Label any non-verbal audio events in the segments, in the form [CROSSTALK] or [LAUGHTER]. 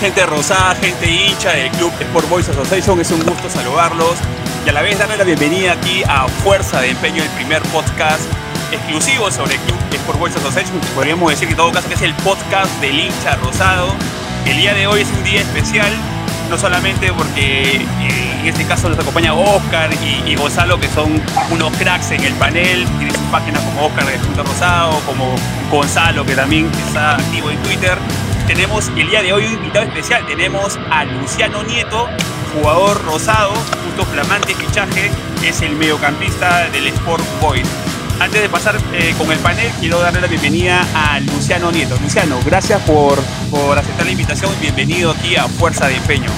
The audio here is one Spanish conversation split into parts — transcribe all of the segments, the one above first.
Gente rosada, gente hincha del Club Sport Boys Association. Es un gusto saludarlos y a la vez darle la bienvenida aquí a Fuerza de Empeño, el primer podcast exclusivo sobre el Club Sport Boys Association. Podríamos decir que en todo caso que es el podcast del hincha rosado. El día de hoy es un día especial, no solamente porque eh, en este caso nos acompaña Oscar y, Gonzalo, que son unos cracks en el panel, tienen sus páginas como Oscar de Punto Rosado, como Gonzalo, que también está activo en Twitter tenemos el día de hoy un invitado especial. Tenemos a Luciano Nieto, jugador rosado, justo flamante fichaje, es el mediocampista del Sport Boys. Antes de pasar eh, con el panel, quiero darle la bienvenida a Luciano Nieto. Luciano, gracias por, por aceptar la invitación y bienvenido aquí a Fuerza de Empeño.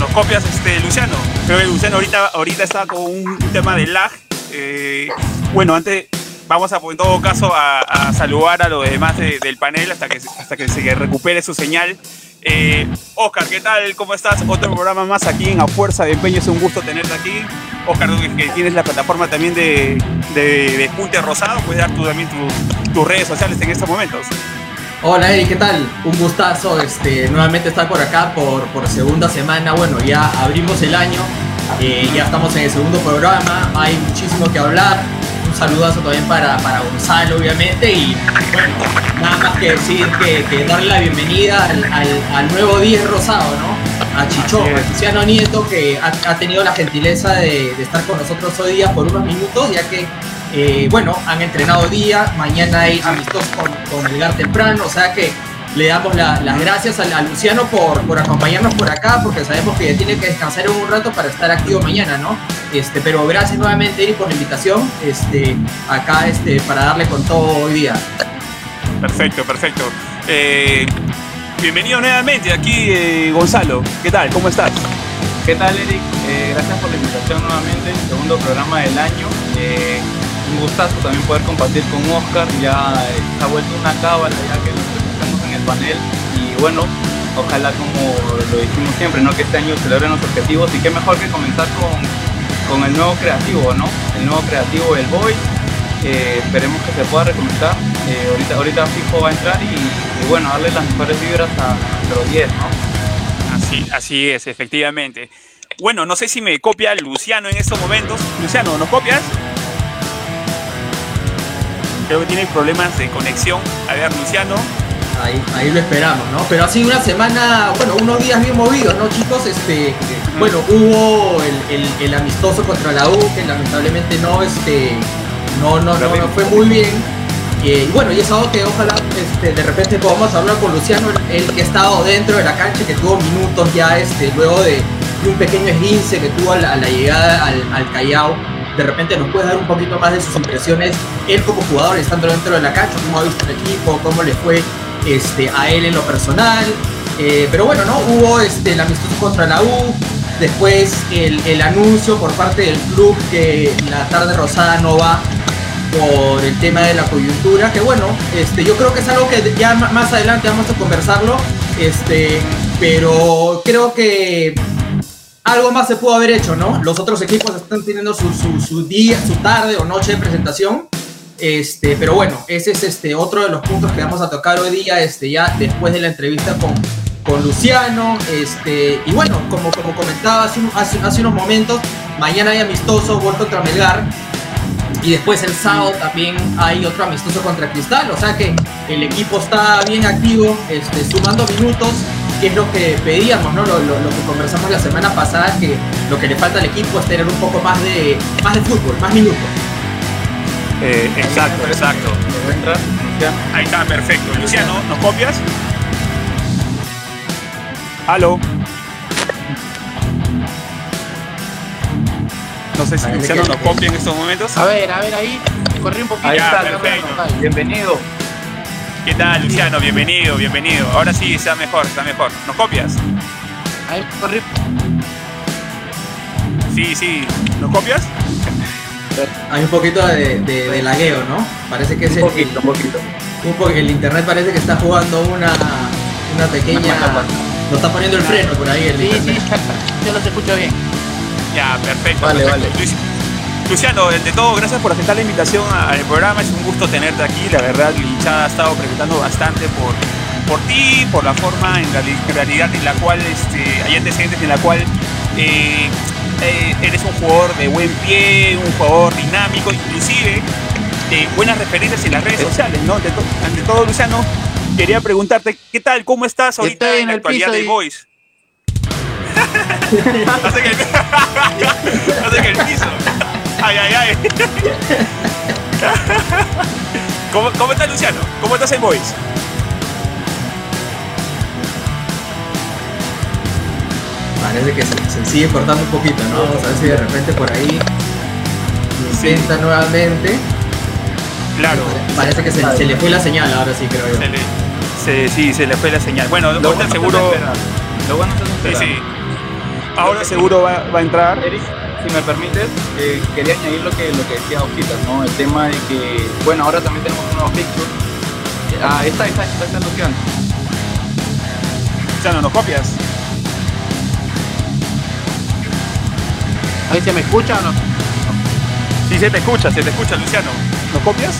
¿Nos copias, este, Luciano? Creo que Luciano ahorita, ahorita está con un tema de lag eh, bueno, antes vamos a, en todo caso, a, saludar a los demás del panel hasta que, hasta que se recupere su señal. Eh, Oscar, ¿qué tal? ¿Cómo estás? Otro programa más aquí en A Fuerza de Empeño. Es un gusto tenerte aquí. Oscar, que tienes la plataforma también de, de, Punte Rosado, puedes dar también tus redes sociales en estos momentos. Hola Eric, ¿qué tal? Un gustazo este, nuevamente estar por acá por, por segunda semana. Bueno, ya abrimos el año eh, ya estamos en el segundo programa, hay muchísimo que hablar. Un saludazo también para, para Gonzalo, obviamente. Y bueno, nada más que decir que, darle la bienvenida al, nuevo 10 rosado, ¿no? A Chicho, a Luciano Nieto, que ha, tenido la gentileza de, estar con nosotros hoy día por unos minutos, ya que, eh, bueno, han entrenado día, mañana hay amistosos con, con Melgar temprano, o sea que le damos las gracias a, Luciano por, por, acompañarnos por acá, porque sabemos que tiene que descansar en un rato para estar activo mañana, ¿no? Este, pero gracias nuevamente, Eri, por la invitación, este, acá este, para darle con todo hoy día. Perfecto, perfecto. Eh, bienvenido nuevamente aquí, eh, Gonzalo. ¿Qué tal? ¿Cómo estás? ¿Qué tal, Eric? Eh, gracias por la invitación nuevamente, segundo programa del año. un gustazo también poder compartir con Oscar, ya ha vuelto una cábala ya que panel y bueno, ojalá como lo dijimos siempre, ¿no? que este año se logren los objetivos y qué mejor que comenzar con, con el nuevo creativo, ¿no? El nuevo creativo del Boy. Eh, esperemos que se pueda recomenzar. Eh, ahorita, ahorita Fijo va a entrar y, bueno, darle las mejores vibras a los 10, ¿no? Así, así es, efectivamente. Bueno, no sé si me copia Luciano en estos momentos. Luciano, ¿nos copias? Creo que tiene problemas de conexión. A ver, Luciano. Ahí, lo esperamos, ¿no? Pero ha sido una semana, bueno, unos días bien movidos, ¿no, chicos? Este, bueno, hubo el, amistoso contra la U, que lamentablemente no, este, no, no, no, fue muy bien. y bueno, y es algo que ojalá este, de repente podamos hablar con Luciano, el que ha estado dentro de la cancha, que tuvo minutos ya este, luego de, un pequeño esguince que tuvo a la, llegada al, al Callao de repente nos puede dar un poquito más de sus impresiones, él como jugador estando dentro de la cancha, cómo ha visto el equipo, cómo le fue este, a él en lo personal. Eh, pero bueno, ¿no? Hubo este, el amistoso contra la U, después el, anuncio por parte del club que la tarde rosada no va por el tema de la coyuntura, que bueno, este, yo creo que es algo que ya más adelante vamos a conversarlo, este, pero creo que algo más se pudo haber hecho, ¿no? Los otros equipos están teniendo su, su día, su tarde o noche de presentación este, pero bueno, ese es este, otro de los puntos que vamos a tocar hoy día, este, ya después de la entrevista con, con Luciano. Este, y bueno, como, como comentaba hace, hace, unos momentos, mañana hay amistoso, gol contra Melgar. Y después el sábado también hay otro amistoso contra Cristal. O sea que el equipo está bien activo, este, sumando minutos, que es lo que pedíamos, ¿no? Lo, lo, que conversamos la semana pasada, que lo que le falta al equipo es tener un poco más de, más de fútbol, más minutos. Eh, exacto, exacto. Ahí está, perfecto. Luciano, ¿nos copias? Aló. No sé si Luciano nos copia en estos momentos. A ver, a ver, ahí. Corrí un poquito. Ahí está, perfecto. Bienvenido. ¿Qué tal, Luciano? Bienvenido, bienvenido. Ahora sí está mejor, está mejor. ¿Nos copias? Ahí, corrí. Sí, sí. ¿Nos copias? Hay un poquito de, de, lagueo, ¿no? Parece que es un poquito, el, un poquito. el internet parece que está jugando una, una pequeña. Lo está poniendo el freno por ahí el sí, Sí, [LAUGHS] yo los escucho bien. Ya, perfecto. Vale, vale. Luciano, de todo, gracias por aceptar la invitación al programa. Es un gusto tenerte aquí. La verdad, la hinchada ha estado preguntando bastante por, por ti, por la forma en, realidad en la cual este, hay antecedentes en la cual eh, eh, eres un jugador de buen pie, un jugador dinámico, inclusive eh, buenas referencias en las redes sociales, ¿no? Ante, todo, Luciano, quería preguntarte, ¿qué tal? ¿Cómo estás ahorita en, la actualidad de Boys? Hace que el... que el piso. Ay, ay, ay. [LAUGHS] ¿Cómo, ¿Cómo estás, Luciano? ¿Cómo estás en Boys? Parece que se, sigue cortando un poquito, ¿no? Vamos a ver si de repente por ahí intenta nuevamente. Claro. Parece que se, le fue la señal ahora sí, creo yo. Se sí, se le fue la señal. Bueno, lo bueno seguro. Lo bueno sí, sí. Ahora seguro va, va, a entrar. Eric, si me permites, eh, quería añadir lo que, lo que decía Ojitas, ¿no? El tema de que, bueno, ahora también tenemos un nuevo picture. Ah, esta, esta, esta, esta noción. Ya no nos copias. Ahí se me escucha o no? Sí, se te escucha, se te escucha, Luciano. ¿Nos copias?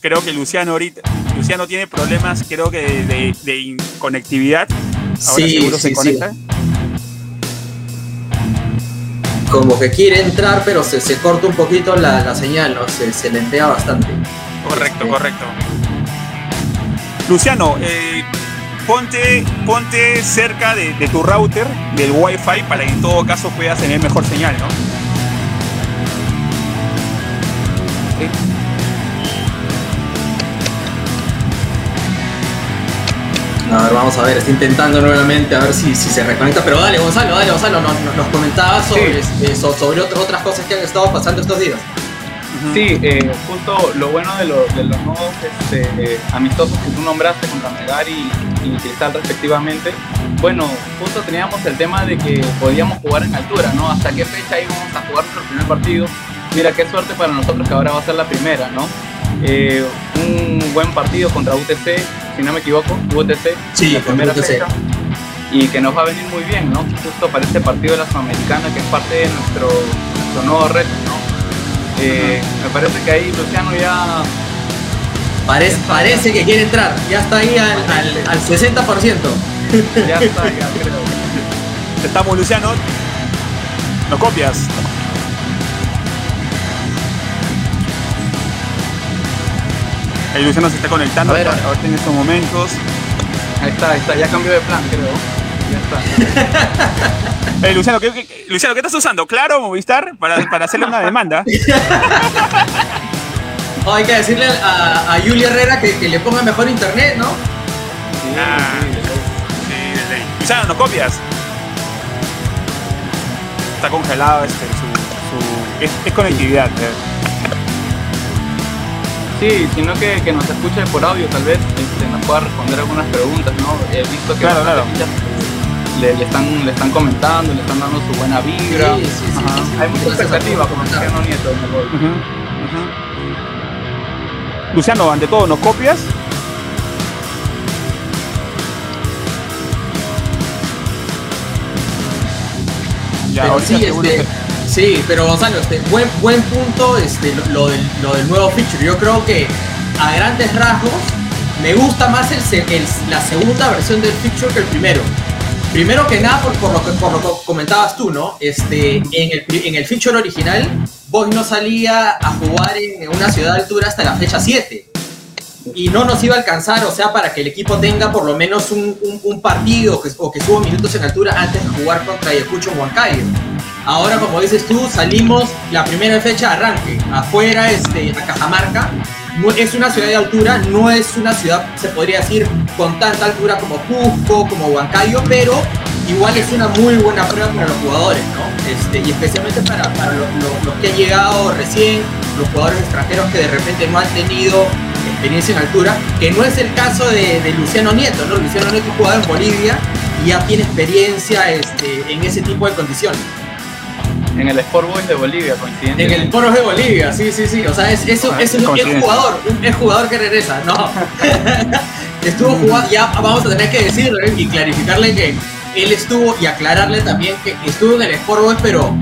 Creo que Luciano ahorita, Luciano tiene problemas, creo que de, conectividad. Ahora sí, seguro se conecta. Como que quiere entrar, pero se, se corta un poquito la, señal, ¿no? Se, se lentea bastante. Correcto, este. correcto. Luciano, eh, ponte, ponte cerca de, tu router, del Wi-Fi, para que en todo caso puedas tener mejor señal, ¿no? A ver, vamos a ver, estoy intentando nuevamente a ver si, si se reconecta, pero dale Gonzalo, dale Gonzalo, nos, nos comentabas sobre, este, sobre otras cosas que han estado pasando estos días. Sí, eh, justo lo bueno de, de los nuevos este, amistosos que tú nombraste contra Megar y, Cristal respectivamente, bueno, justo teníamos el tema de que podíamos jugar en altura, ¿no? ¿Hasta qué fecha íbamos a jugar nuestro primer partido? Mira, qué suerte para nosotros que ahora va a ser la primera, ¿no? Eh, un buen partido contra UTC, si no me equivoco, UTC, sí, la primera fecha. Y que nos va a venir muy bien, ¿no? Justo para este partido de la Sudamericana, que es parte de nuestro, nuestro nuevo reto, ¿no? Eh, me parece que ahí Luciano ya. Parece, parece que quiere entrar, ya está ahí al, al, 60%. Ya está, ya creo. Estamos, Luciano. ¿Nos copias? El Luciano se está conectando a ver, ahorita en estos momentos. Ahí está, ahí está, ya cambió de plan, creo. Ya está. Eh, Luciano, ¿qué, Luciano, ¿qué estás usando? ¿Claro Movistar? Para, para hacerle una demanda. Oh, [LAUGHS] hay que decirle a, a Julia Herrera que, que, le ponga mejor internet, ¿no? Sí, ah, sí, Luciano, ¿no copias? Está congelado este, su, su es, conectividad. Eh. Sí, sino que, que, nos escuche por audio tal vez, este, nos pueda responder algunas preguntas, ¿no? He visto que claro, claro le, están, le están comentando, le están dando su buena vibra. Sí, sí, sí, Hay mucha expectativa con Luciano Nieto en el gol. Luciano, ante todo, ¿nos copias? Ya, pero sí, este, sí, pero Gonzalo, este, buen, buen punto este, lo, del, lo del nuevo feature. Yo creo que a grandes rasgos me gusta más el, el, la segunda versión del feature que el primero. Primero que nada, por, por, lo que, comentabas tú, ¿no? Este, en, el, en el feature original, Boy no salía a jugar en una ciudad de altura hasta la fecha 7. Y no nos iba a alcanzar, o sea, para que el equipo tenga por lo menos un, partido que, o que suba minutos en altura antes de jugar contra Ayacucho o Huancayo. Ahora, como dices tú, salimos la primera fecha arranque, afuera, este, a Cajamarca, es una ciudad de altura, no es una ciudad, se podría decir, con tanta altura como Cusco, como Huancayo, pero igual es una muy buena prueba para los jugadores, ¿no? Este, y especialmente para, para los que han llegado recién, los jugadores extranjeros que de repente no han tenido experiencia en altura, que no es el caso de, Luciano Nieto, ¿no? Luciano Nieto jugado en Bolivia y ya tiene experiencia este, en ese tipo de condiciones. En el Sport Boys de Bolivia, coincidente. En el Sport Boys de Bolivia, sí, sí, sí. O sea, es, eso, es, un, jugador, un, jugador que regresa, no. [LAUGHS] estuvo jugando, ya vamos a tener que decirle y clarificarle que él estuvo y aclararle también que estuvo en el Sport Boys, pero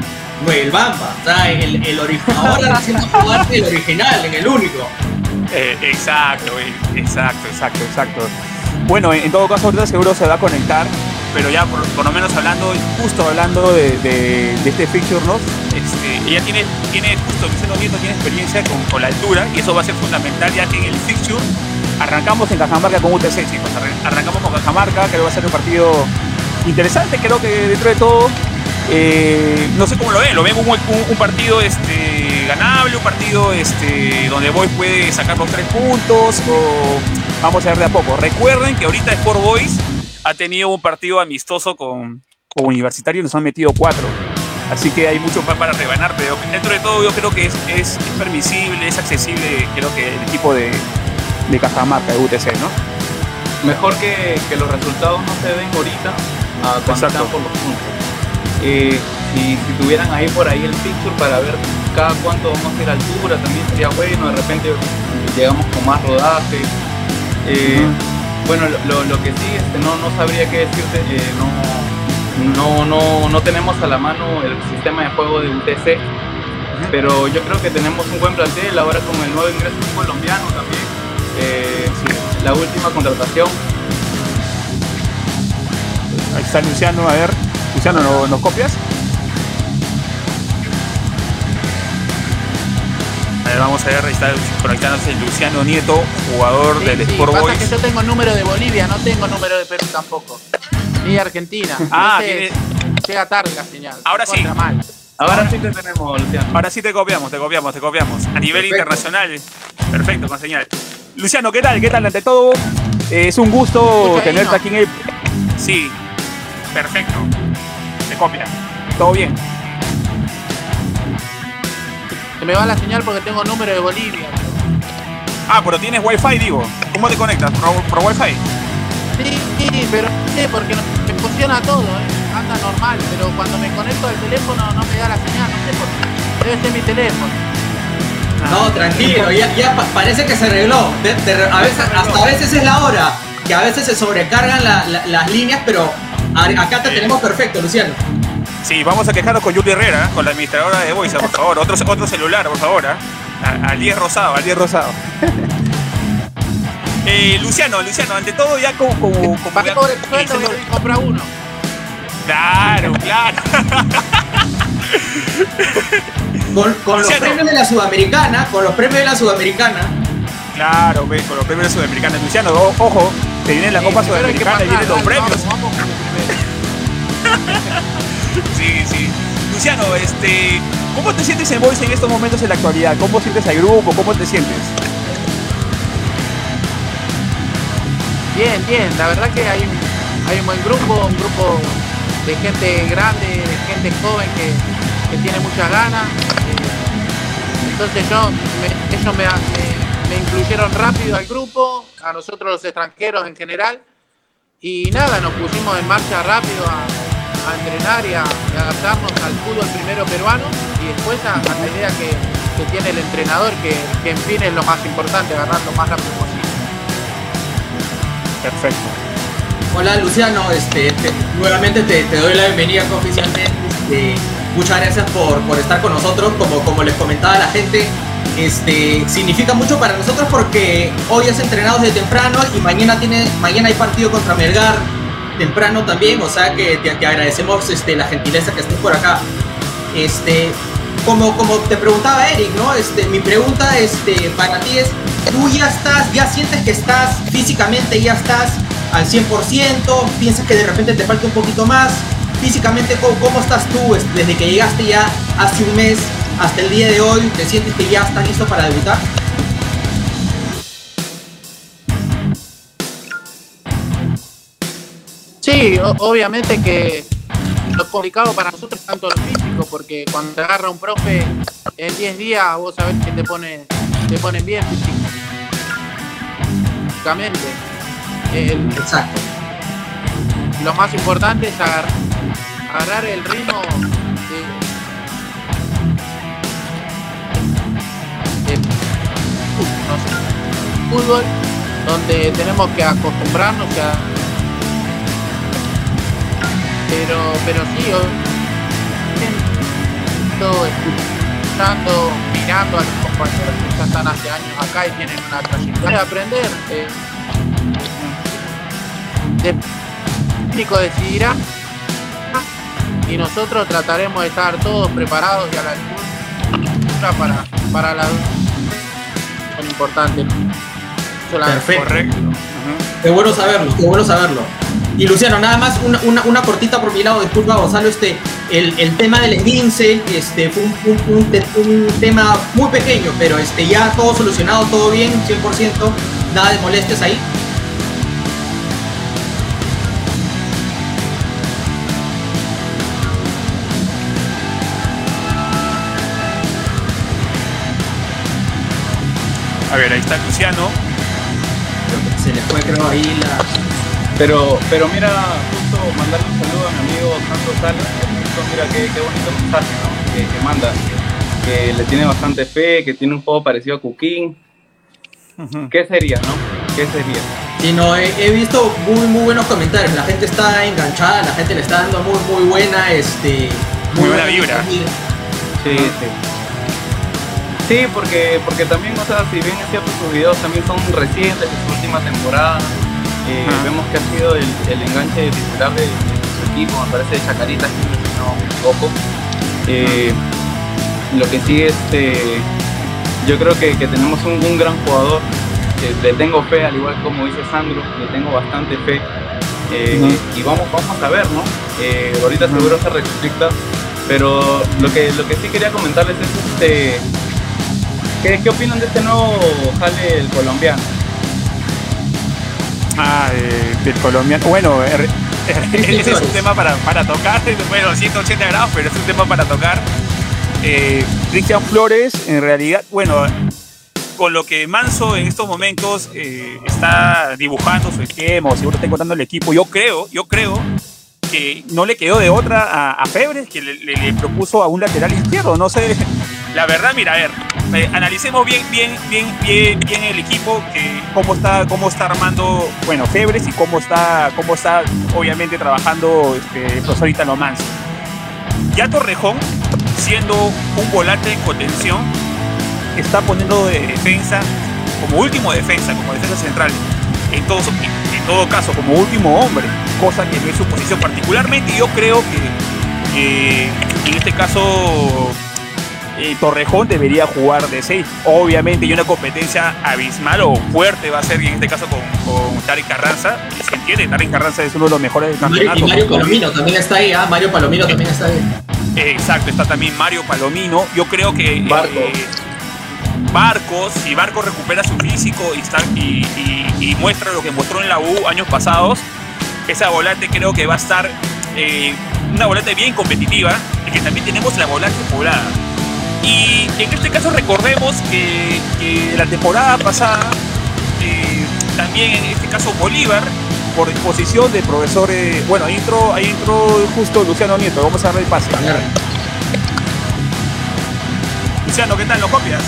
no el Bamba, o sea, el, el original, ahora haciendo jugar el original, en el único. Eh, exacto, eh, exacto, exacto, exacto. Bueno, en, todo caso ahorita seguro se va a conectar, pero ya por, lo menos hablando, justo hablando de, este fixture, ¿no? Este, ella tiene, tiene justo, Vicente Nieto tiene experiencia con, la altura y eso va a ser fundamental ya que en el fixture arrancamos en Cajamarca con UTC, chicos, arrancamos con Cajamarca, creo que va a ser un partido interesante, creo que dentro de todo, eh, no sé cómo lo ven, lo ven un, un partido este, ganable, un partido este, donde Boys puede sacar los tres puntos o vamos a ver de a poco. Recuerden que ahorita Sport Boys ha tenido un partido amistoso con, con Universitario y nos han metido cuatro. Así que hay mucho para rebanar, pero dentro de todo yo creo que es, es, es permisible, es accesible, creo que el equipo de, de Cajamarca, de UTC, ¿no? Mejor que, que los resultados no se den ahorita a cuando están por los puntos. Eh, si, si, tuvieran ahí por ahí el picture para ver cada cuánto vamos a ir a altura, también sería bueno, de repente llegamos con más rodaje. Eh, uh -huh. Bueno, lo, lo, que sí, este, no, no sabría qué decirte, eh, no, no, no, no tenemos a la mano el sistema de juego del TC, uh -huh. pero yo creo que tenemos un buen plantel ahora con el nuevo ingreso colombiano también. Eh, sí, la última contratación. Ahí está Luciano, a ver, Luciano, ¿nos, ¿nos copias? A ver, vamos a ver, ahí está conectándose Luciano Nieto, jugador sí, del sí, Sport pasa Boys. que yo tengo número de Bolivia, no tengo número de Perú tampoco. Ni de Argentina. [LAUGHS] Ah, tiene... llega tarde la señal. Ahora sí. Mal. Ahora sí te tenemos, Luciano. Ahora sí te copiamos, te copiamos, te copiamos. A nivel Perfecto. internacional. Perfecto, con señal. Luciano, ¿qué tal? ¿Qué tal? Ante todo, eh, es un gusto tenerte aquí en el. Sí, perfecto. Te copia. ¿Todo bien? Se me va la señal porque tengo número de Bolivia. Ah, pero tienes wifi, digo. ¿Cómo te conectas? ¿Por, por wifi? Sí, sí, pero sí, porque no, me funciona todo, ¿eh? anda normal, pero cuando me conecto al teléfono no me da la señal, no sé por qué. Debe ser mi teléfono. No, tranquilo, ya, ya parece que se arregló. De, de, a veces, hasta a veces es la hora, que a veces se sobrecargan la, la, las líneas, pero acá te tenemos perfecto, Luciano. Sí, vamos a quejarnos con Julie Herrera, con la administradora de Voice, por favor. Otro, otro celular, por favor. ¿eh? Al 10 rosado, al 10 rosado. [LAUGHS] eh, Luciano, Luciano, ante todo ya como... como, como ya, por el sueldo y compra uno. Claro, claro. [LAUGHS] con, con los premios de la Sudamericana, con los premios de la Sudamericana. Claro, ve, con los premios de la Sudamericana. Luciano, ojo, te viene la Copa Sudamericana y vienen los premios. Vamos, vamos [LAUGHS] [LAUGHS] sí, sí. Luciano, este, ¿cómo te sientes en Voice en estos momentos en la actualidad? ¿Cómo sientes al grupo? ¿Cómo te sientes? Bien, bien. La verdad que hay hay un buen grupo, un grupo de gente grande, de gente joven que, que tiene muchas ganas. Eh, entonces yo, me, ellos me, me, me, incluyeron rápido al grupo, a nosotros los extranjeros en general. Y nada, nos pusimos en marcha rápido a, a entrenar y a, y a, adaptarnos al fútbol primero peruano y después a, a la idea que, que, tiene el entrenador, que, que en fin es lo más importante, agarrar lo más rápido posible. Perfecto. Hola Luciano, este, te, nuevamente te, te, doy la bienvenida oficialmente. Este, muchas gracias por, por, estar con nosotros. Como, como les comentaba la gente, este, significa mucho para nosotros porque hoy has entrenado desde temprano y mañana, tiene, mañana hay partido contra Melgar temprano también. O sea que te, agradecemos este, la gentileza que estés por acá. Este, como, como te preguntaba Eric, ¿no? Este, mi pregunta este, para ti es, ¿tú ya estás, ya sientes que estás físicamente, ya estás al 100%? ¿Piensas que de repente te falta un poquito más? Físicamente, ¿cómo, cómo estás tú desde que llegaste ya hace un mes hasta el día de hoy? ¿Te sientes que ya estás listo para debutar? Sí, obviamente que lo complicado para nosotros es tanto lo físico, porque cuando te agarra un profe en 10 días, vos sabés que te pone, te ponen bien físicamente. El, Exacto. Lo más importante es agarrar, agarrar el ritmo de, de, no sé, fútbol donde tenemos que acostumbrarnos a pero pero sí todo escuchando mirando a los compañeros que ya están hace años acá y tienen una trayectoria de aprender eh, técnico decidirá y nosotros trataremos de estar todos preparados y a la altura para, para la son importantes. Perfecto. Correcto. Qué bueno saberlo, qué bueno saberlo. Y Luciano, nada más una, una, una cortita por mi lado, disculpa Gonzalo, este, el, el tema del esguince este, fue un, un, un tema muy pequeño, pero este, ya todo solucionado, todo bien, 100%, nada de molestias ahí. A ver, ahí está Luciano. Se le fue creo ahí la... Pero, pero mira, justo mandarle un saludo a mi amigo Santos Salas, que justo mira qué, qué bonito mensaje ¿no? que, que manda, que le tiene bastante fe, que tiene un juego parecido a Cooking. ¿Qué sería, no? ¿Qué sería? Sí, no, he, he visto muy, muy buenos comentarios. La gente está enganchada, la gente le está dando muy, muy buena, este, Muy buena vibra. Sí, sí. Sí, porque, porque también, o sea, si bien es cierto, sus videos también son recientes, de su última temporada, eh, vemos que ha sido el, el enganche titular de, su equipo, me parece de Chacarita, si no me equivoco. Eh, lo que sí, este, yo creo que, que tenemos un, un gran jugador, le tengo fe, al igual como dice Sandro, le tengo bastante fe. Eh. Y vamos, vamos a ver, ¿no? Eh, ahorita seguro se restricta, pero lo que, lo que sí quería comentarles es este. ¿Qué, qué opinan de este nuevo jale el colombiano? Ah, eh, del colombiano. Bueno, er- er- [LAUGHS] ese es un tema para, para tocar. [LAUGHS] Bueno, 180 grados, pero es un tema para tocar. Eh, Cristian Flores, en realidad, bueno, con lo que Manso en estos momentos eh, está dibujando su esquema, o seguro está encontrando el equipo, yo creo, yo creo que no le quedó de otra a, a Febres, que le, le- le propuso a un lateral izquierdo. No sé, [LAUGHS] la verdad, mira, a ver, eh, analicemos bien, bien, bien, bien, bien el equipo, que cómo está, cómo está armando, bueno, Febres y cómo está, cómo está, obviamente, trabajando este, profesor Italo Manso. Ya Torrejón, siendo un volante en contención, está poniendo de defensa, como último defensa, como defensa central, en todo, en todo caso, como último hombre, cosa que no es su posición. Particularmente yo creo que, que en este caso eh, Torrejón debería jugar de 6. Obviamente, y una competencia abismal o fuerte va a ser, en este caso con, con Tarek Carranza. Y se entiende, Tarek Carranza es uno de los mejores del Mario, y campeonato. Mario Palomino también está ahí, ah, Mario Palomino también está ahí. Exacto, está también Mario Palomino. Yo creo que eh, Barco. Barcos, si Barcos recupera su físico y, está, y, y- y muestra lo que mostró en la U años pasados, esa volante creo que va a estar eh, una volante bien competitiva y que también tenemos la volante poblada. Y en este caso recordemos que, que la temporada pasada, eh, también en este caso Bolívar, por disposición del profesor, eh, bueno, ahí entró, ahí entró justo Luciano Nieto, vamos a darle el pase. Luciano, ¿qué tal? ¿Lo copias?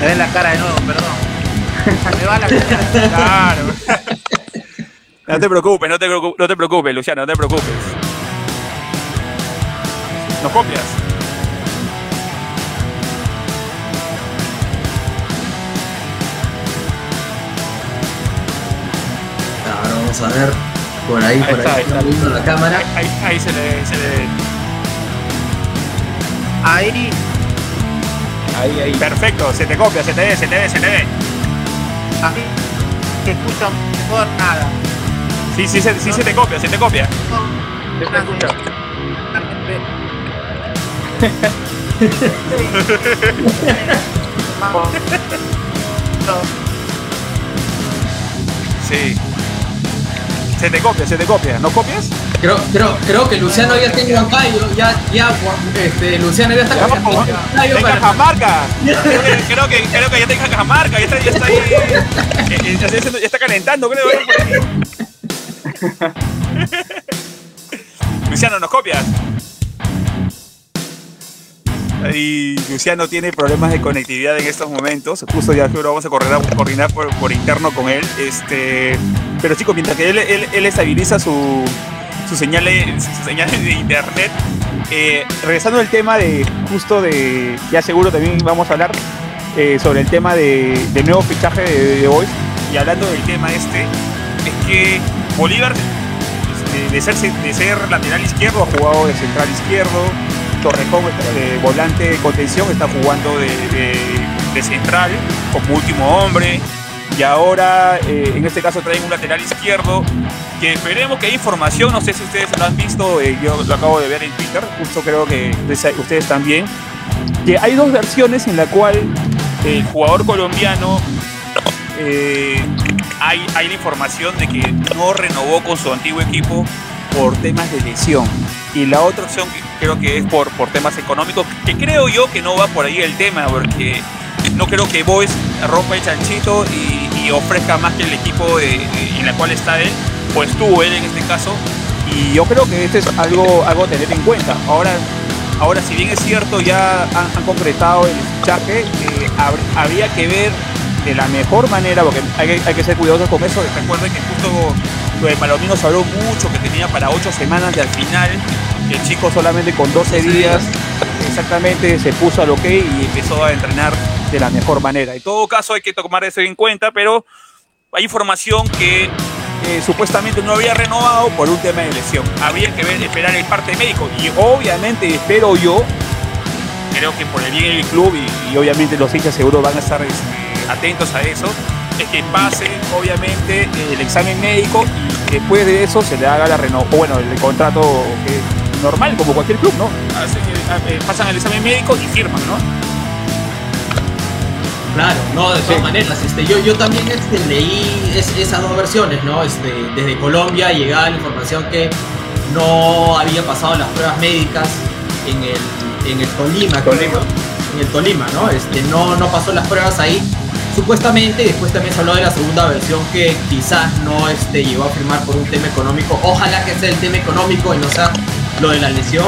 Me ven la cara de nuevo, perdón. [LAUGHS] Me va la cara. [LAUGHS] Claro. [LAUGHS] No te preocupes, no te, preocu- no te preocupes, Luciano, no te preocupes. ¿Nos copias? ahora vamos a ver por ahí, Ahí por está, ahí, ahí está. la cámara. Ahí, ahí se le. Se le- Ahí, Ahí, ahí. Perfecto, se te copia, se te ve, se te ve, se te ve. ahí. Se escucha mejor nada. Sí, sí, se, sí se te copia, se te copia. ¿Qué te escucha? Sí. Se te copia, se te copia. ¿No copias? Creo, creo, creo que Luciano ya está en Huancayo, ya, ya, este, Luciano ya está Ya, con vamos, en para- Cajamarca. [LAUGHS] Creo que, creo que, creo que ya está en Cajamarca, ya está, ya está ahí. [LAUGHS] eh, eh, ya, está- ya está calentando, creo. [LAUGHS] Luciano, ¿nos copias? Ahí Luciano tiene problemas de conectividad en estos momentos. Justo ya que vamos a coordinar, coordinar por, interno con él. Este, pero chicos, mientras que él, estabiliza su, su señal, de internet, eh, regresando al tema de justo de, ya seguro también vamos a hablar eh, sobre el tema de, del nuevo fichaje de, de. Y hablando del tema este, es que Bolívar, este, de, ser, de ser lateral izquierdo, ha jugado de central izquierdo. Torrejón, de volante de contención, está jugando de, central como último hombre. Y ahora, eh, en este caso, traen un lateral izquierdo que esperemos que hay información, no sé si ustedes lo han visto, eh, yo lo acabo de ver en Twitter, justo creo que ustedes también, que hay dos versiones en la cual el jugador colombiano eh, hay, hay la información de que no renovó con su antiguo equipo por temas de lesión. Y la otra opción creo que es por, por temas económicos, que creo yo que no va por ahí el tema, porque no creo que Boys rompa el chanchito y, ofrezca más que el equipo en la cual está él, pues tuvo él en este caso. Y yo creo que este es algo, algo a tener en cuenta. Ahora, ahora si bien es cierto, ya han, concretado el fichaje, eh, habría que ver de la mejor manera, porque hay, hay que ser cuidadosos con eso. Recuerden que justo lo de Palomino se habló mucho, que tenía para ocho semanas y al final el chico solamente con 12 días exactamente se puso al ok y empezó a entrenar de la mejor manera. En todo caso hay que tomar eso en cuenta, pero hay información que eh, supuestamente no había renovado por un tema de lesión. Había que ver, esperar el parte médico y obviamente espero yo, creo que por el bien del club y, obviamente los hinchas seguro van a estar este, atentos a eso, es que pase obviamente el examen médico y después de eso se le haga la renovación, bueno, el contrato normal como cualquier club, ¿no? Eh, pasan el examen médico y firman, ¿no? Claro, no, de todas maneras, este, yo, yo también este, leí esas dos versiones, ¿no? Este, desde Colombia llegaba la información que no había pasado las pruebas médicas en el, en el Tolima, Tolima. en el Tolima, ¿no? Este, no, no pasó las pruebas ahí supuestamente, después también se habló de la segunda versión que quizás no este, llegó a firmar por un tema económico. Ojalá que sea el tema económico y no sea lo de la lesión.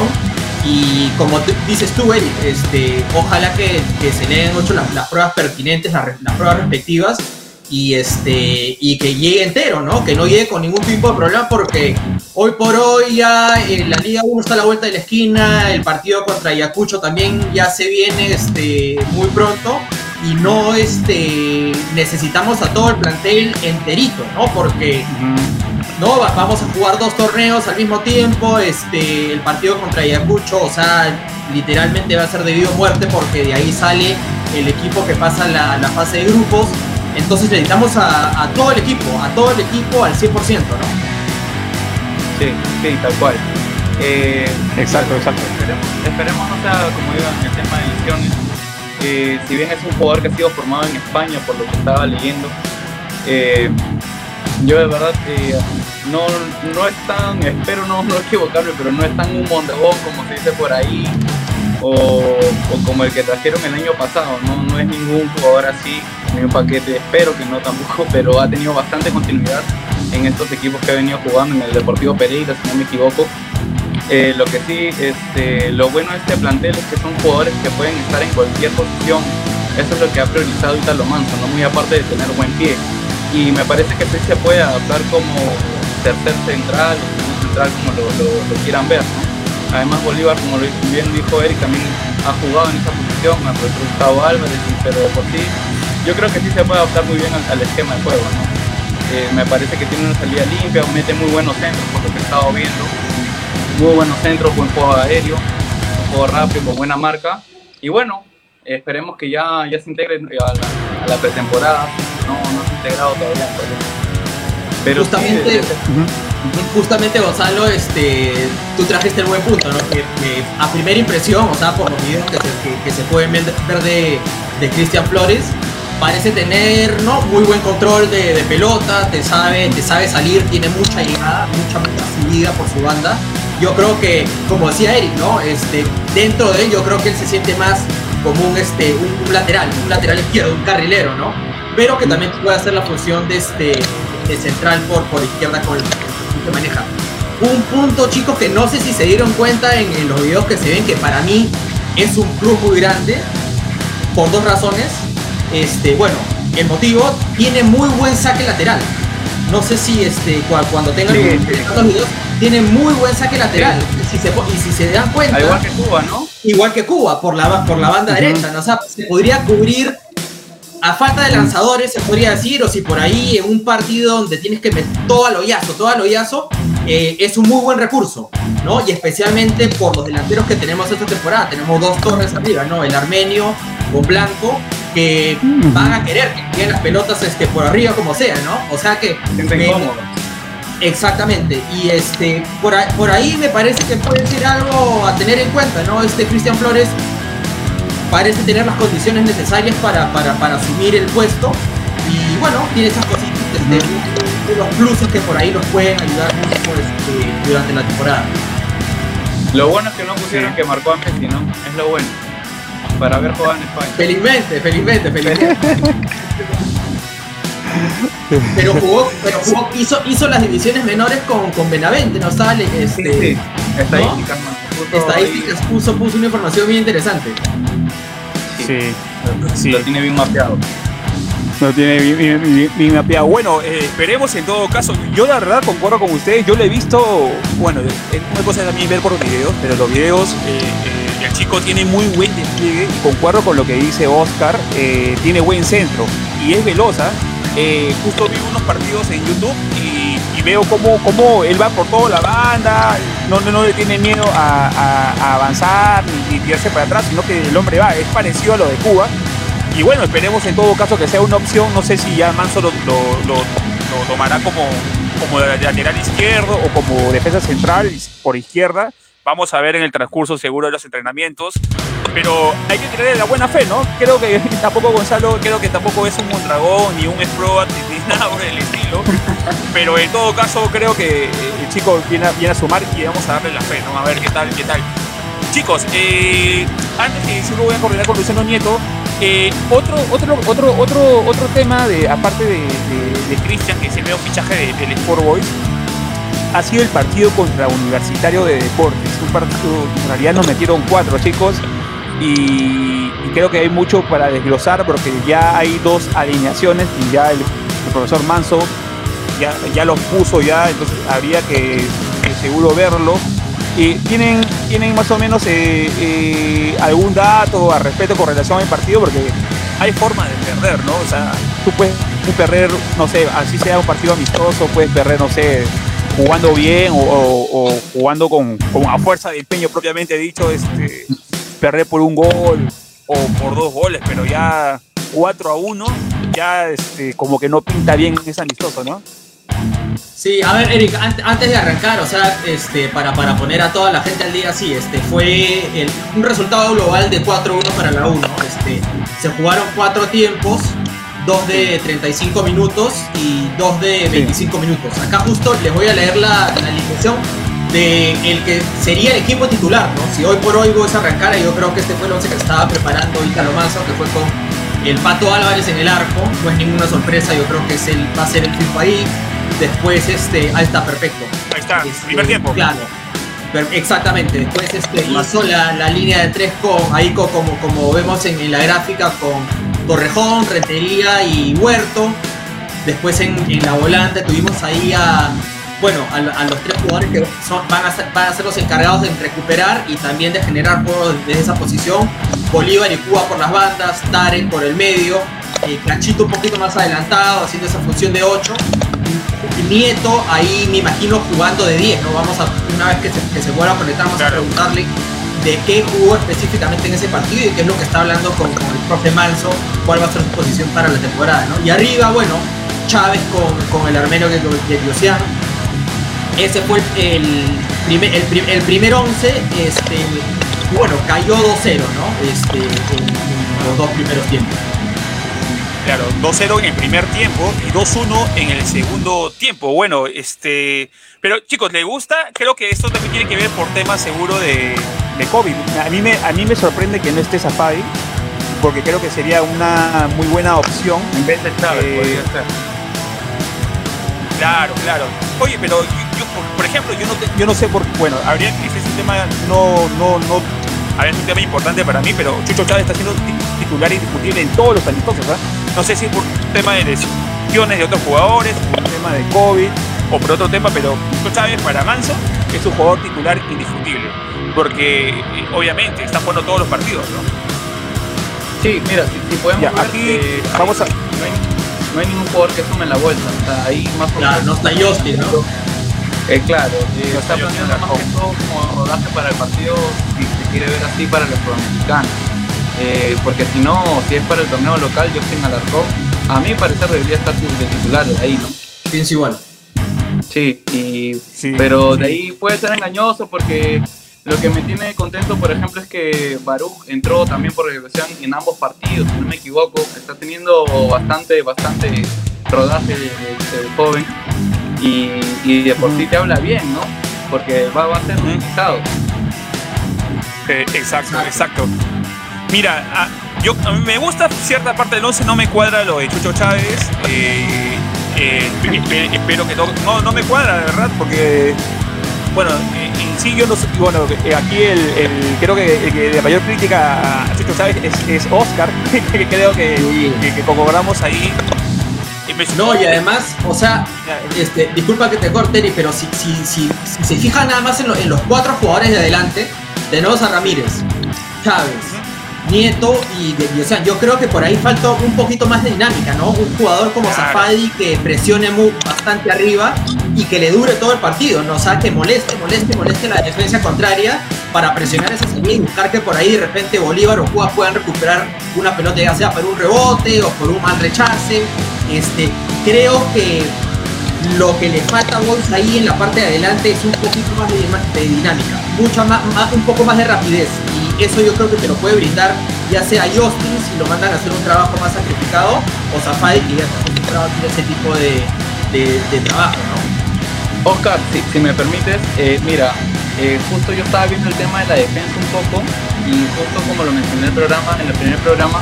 Y como dices tú, Eric, este, ojalá que, se le den ocho las, pruebas pertinentes, las, pruebas respectivas, y, este, y que llegue entero, ¿no? Que no llegue con ningún tipo de problema, porque hoy por hoy ya en la Liga 1 está a la vuelta de la esquina, el partido contra Ayacucho también ya se viene este, muy pronto y no este, necesitamos a todo el plantel enterito, ¿no? Porque no vamos a jugar dos torneos al mismo tiempo, este, el partido contra Ayacucho, o sea, literalmente va a ser debido a muerte porque de ahí sale el equipo que pasa la fase de grupos, entonces necesitamos a, todo el equipo, a todo el equipo al 100%, ¿no? Sí, sí, tal cual. Eh, exacto, exacto. Esperemos, esperemos no sea como digo en el tema de lesiones si bien es un jugador que ha sido formado en España, por lo que estaba leyendo, eh, yo de verdad eh, no, no es tan, espero no, no equivocarme, pero no es tan un mondegón como se dice por ahí, o, como el que trajeron el año pasado, no, no es ningún jugador así, ni un paquete, espero que no tampoco, [LAUGHS] pero ha tenido bastante continuidad en estos equipos que ha venido jugando, en el Deportivo Pereira, si no me equivoco, eh, lo que sí, este, lo bueno de este plantel es que son jugadores que pueden estar en cualquier posición. Eso es lo que ha priorizado Italo Manso, ¿no? muy aparte de tener buen pie. Y me parece que sí se puede adaptar como tercer central central, como lo, quieran ver. Además, Bolívar, como bien dijo Eric, también ha jugado en esa posición, ha Gustavo Álvarez, pero por sí, yo creo que sí se puede adaptar muy bien al, esquema de juego. Eh, me parece que tiene una salida limpia, mete muy buenos centros, por lo que he estado viendo muy buenos centros, buen juego aéreo, un juego rápido, con buena marca. Y bueno, esperemos que ya, ya se integre a la, pretemporada. No, no se ha integrado todavía. Pero justamente, justamente Gonzalo, este, tú trajiste el buen punto, ¿no? Que, a primera impresión, o sea, por los videos que se, pueden ver de, de Cristian Flores, parece tener ¿no? muy buen control de, pelota, te sabe, te sabe salir, tiene mucha llegada, mucha, mucha subida por su banda yo creo que, como decía Eric, ¿no? Este, dentro de él yo creo que él se siente más como un, este, un, lateral, un lateral izquierdo, un carrilero, ¿no? Pero que también puede hacer la función de, este, de central por, por izquierda con el que maneja. Un punto, chicos, que no sé si se dieron cuenta en, los videos que se ven, que para mí es un plus muy grande por dos razones. Este, bueno, el motivo tiene muy buen saque lateral. No sé si este, cuando tengan Sí, los sí. videos, tiene muy buen saque lateral. Y, si se, y si se dan cuenta, Al igual que Cuba, ¿no? igual que Cuba, por la, por la banda derecha, ¿no? O sea, se podría cubrir a falta de lanzadores, se podría decir, o si por ahí en un partido donde tienes que meter todo al hoyazo, todo al hoyazo, eh, es un muy buen recurso, ¿no? Y especialmente por los delanteros que tenemos esta temporada. Tenemos dos torres arriba, ¿no? El armenio con Blanco, que van a querer que lleguen las pelotas este, por arriba como sea, ¿no? O sea que... Me-. Exactamente, y este, por ahí, por ahí me parece que puede ser algo a tener en cuenta, ¿no? Este Cristian Flores parece tener las condiciones necesarias para, para, para asumir el puesto y bueno, tiene esas cositas, este, unos pluses que por ahí nos pueden ayudar mucho este, durante la temporada. Lo bueno es que no pusieron que marcó a Messi, ¿no? Es lo bueno. Para ver jugar en España. Felizmente, felizmente, felizmente. [LAUGHS] Pero jugó, pero jugó, hizo, hizo las divisiones menores con, con Benavente, ¿no? Sale, Sí, este, sí. Estadísticas, ¿no? Puso estadísticas, puso, puso una información bien interesante. Sí, sí. Lo tiene bien mapeado. Lo tiene bien, bien- bien- bien mapeado. Bueno, eh, esperemos en todo caso. Yo la verdad concuerdo con ustedes. Yo lo he visto, bueno, es una cosa también ver por los videos, pero los videos, eh, eh, el chico tiene muy buen despliegue. Concuerdo con lo que dice Oscar. tiene buen centro y es veloza. Eh, justo vi unos partidos en YouTube y, veo cómo, cómo él va por toda la banda, no, no, le tiene miedo a, a- a avanzar ni, ni tirarse para atrás, sino que el hombre va, es parecido a lo de Cuba. Y bueno, esperemos en todo caso que sea una opción. No sé si ya Manso lo, lo- lo- lo tomará como, como lateral izquierdo o como defensa central por izquierda. Vamos a ver en el transcurso seguro de los entrenamientos. Pero hay que tener la buena fe, ¿no? Creo que [LAUGHS] tampoco Gonzalo, creo que tampoco es un Mondragón ni un Sproat nada por el estilo. Pero en todo caso creo que el chico viene a, viene a sumar y vamos a darle la fe, ¿no? A ver qué tal, qué tal. Chicos, eh, antes de decirlo voy a coordinar con Luciano Nieto. eh, otro, otro, otro, otro, otro tema de, aparte de, de, de Cristian, que se ve un fichaje de- del Sport Boys, ha sido el partido contra Universitario de Deportes. Un partido, en realidad nos metieron cuatro chicos y, y creo que hay mucho para desglosar porque ya hay dos alineaciones y ya el, el profesor Manso ya, ya los puso ya, entonces habría que, seguro verlo. Eh, ¿tienen, ¿Tienen más o menos eh, eh, algún dato al respecto con relación al partido? Porque hay forma de perder, ¿no? O sea, tú puedes perder, no sé, así sea un partido amistoso, puedes perder, no sé, jugando bien o jugando con, con a fuerza de empeño propiamente dicho, este, perder por un gol o por dos goles, pero ya 4 a 1, ya este, como que no pinta bien ese amistoso, ¿no? Sí, a ver, Eric, ant- antes de arrancar, o sea, este, para, para poner a toda la gente al día, sí, este, fue el- un resultado global de 4-1 para la 1. Este, se jugaron cuatro tiempos, dos de 35 minutos y dos de 25 minutos. Acá justo les voy a leer la, la alineación de el que sería el equipo titular, ¿no? Si hoy por hoy vos arrancara, yo creo que este fue el once que estaba preparando Ítalo Manso, que fue con el Pato Álvarez en el arco, no es ninguna sorpresa, yo creo que es el, va a ser el fijo ahí. Después, este, ahí está, perfecto. Ahí está, Este, primer tiempo. Claro. Exactamente. Después este, hizo la, la línea de tres con ahí co- como, como vemos en, en la gráfica con Torrejón, Rentería y Huerto. Después en, en la volante tuvimos ahí a bueno a, lo- a los tres jugadores que son- van, a ser, van a ser los encargados de recuperar y también de generar juego desde esa posición. Bolívar y Cuba por las bandas, Tarek por el medio, eh, Cachito un poquito más adelantado haciendo esa función de 8 Nieto ahí me imagino jugando de 10, ¿no? Vamos a, una vez que se, que se vuelva a conectar, vamos Claro. a preguntarle de qué jugó específicamente en ese partido y qué es lo que está hablando con, con el profe Manso, cuál va a ser su posición para la temporada, ¿no? Y arriba, bueno, Chávez con, con el armenio que que Diosiano. Ese fue el, primer, el, prim- el primer 11, este, bueno, cayó 2-0, ¿no? Este, en, en los dos primeros tiempos. Claro, 2-0 en el primer tiempo y 2-1 en el segundo tiempo. Bueno, este. Pero chicos, ¿le gusta? Creo que esto también tiene que ver por temas seguro de, de COVID. A mí, me, a mí me sorprende que no esté Zafadi, porque creo que sería una muy buena opción. En vez de Chávez, Eh, podría ser. Claro, claro. Oye, pero yo, yo, por, ejemplo, yo no, te- yo no sé por Bueno, habría que. Ese es un tema. No, no, no. a ver, es un tema importante para mí, pero Chucho Chávez está siendo titular indiscutible en todos los amistosos. ¿ah? No sé si por un tema de lesiones de otros jugadores, por un tema de COVID o por otro tema, pero Chucho Chávez para Manso es un jugador titular indiscutible. Porque eh, obviamente está jugando todos los partidos, ¿no? Sí, mira, si, podemos ver, aquí eh, vamos a... No hay, ningún jugador que sume la vuelta. O ahí más o menos. no está Justin, ¿no? Eh, claro, está planeando más que todo como rodaje para el partido, si se quiere ver así, para los sudamericanos. Eh, porque si no, si es para el torneo local, Justin Alarcón, a mí parecer debería estar de titular de ahí, ¿no? Pienso igual. Sí, y, pero de ahí puede ser engañoso porque lo que me tiene contento, por ejemplo, es que Baruch entró también por regresión en ambos partidos, si no me equivoco, está teniendo bastante, bastante rodaje de, joven y, de por sí te habla bien, ¿no? Porque va, a ser utilizado. Eh, exacto, exacto. Mira, a, yo, a mí me gusta cierta parte del 11, no me cuadra lo de Chucho Chávez. Eh, eh, espero que no, no me cuadra, de verdad, porque bueno, en sí yo no sé, bueno, aquí el, creo que el que de mayor crítica a Chucho Chávez es, Oscar, [LAUGHS] que creo que, que, que concordamos ahí. No, y además, o sea, este, disculpa que te corte, pero si, si, si, se fija nada más en, los cuatro jugadores de adelante, tenemos a Ramírez, Chávez, Nieto y, o sea, yo creo que por ahí falta un poquito más de dinámica, ¿no? Un jugador como Zafadi que presione muy, bastante arriba y que le dure todo el partido, ¿no? O sea, que moleste, moleste, moleste la defensa contraria para presionar esa salida y buscar que por ahí de repente Bolívar o Cuba puedan recuperar una pelota, ya sea por un rebote o por un mal rechace. Este, creo que lo que le falta a Wolves ahí en la parte de adelante es un poquito más de, dinámica, mucha más, un poco más de rapidez. Y eso yo creo que te lo puede brindar ya sea Justin si lo mandan a hacer un trabajo más sacrificado o Zafadi que ya está acostumbrado ese tipo de, trabajo, ¿no? Oscar, si, me permites, eh, mira, eh, justo yo estaba viendo el tema de la defensa un poco y justo como lo mencioné en el programa, en el primer programa,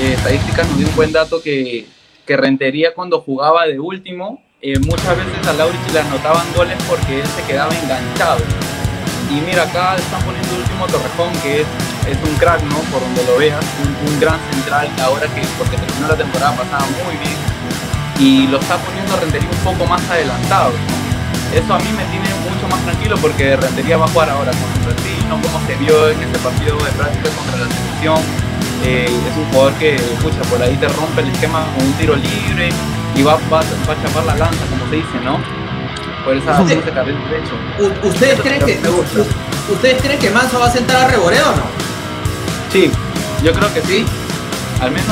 eh, estadísticas nos dio un buen dato que, que Rentería cuando jugaba de último, eh, muchas veces a Laurich le anotaban goles porque él se quedaba enganchado. Y mira, acá están poniendo el último Torrejón, que es, es un crack. Por donde lo veas, un, gran central, ahora que porque terminó la temporada pasada muy bien, y lo está poniendo Rentería un poco más adelantado eso a mí me tiene mucho más tranquilo porque Rentería va a jugar ahora con Brasil, no como se vio en ese partido de práctica contra la selección. Eh, es un jugador que, escucha, por ahí te rompe el esquema con un tiro libre y va, va, va a chapar la lanza, como se dice, ¿no? Por esa, ¿Usted, derecho. ¿Ustedes creen, que, ¿Ustedes creen que Manso va a sentar a Reboreo o no? Sí, yo creo que sí.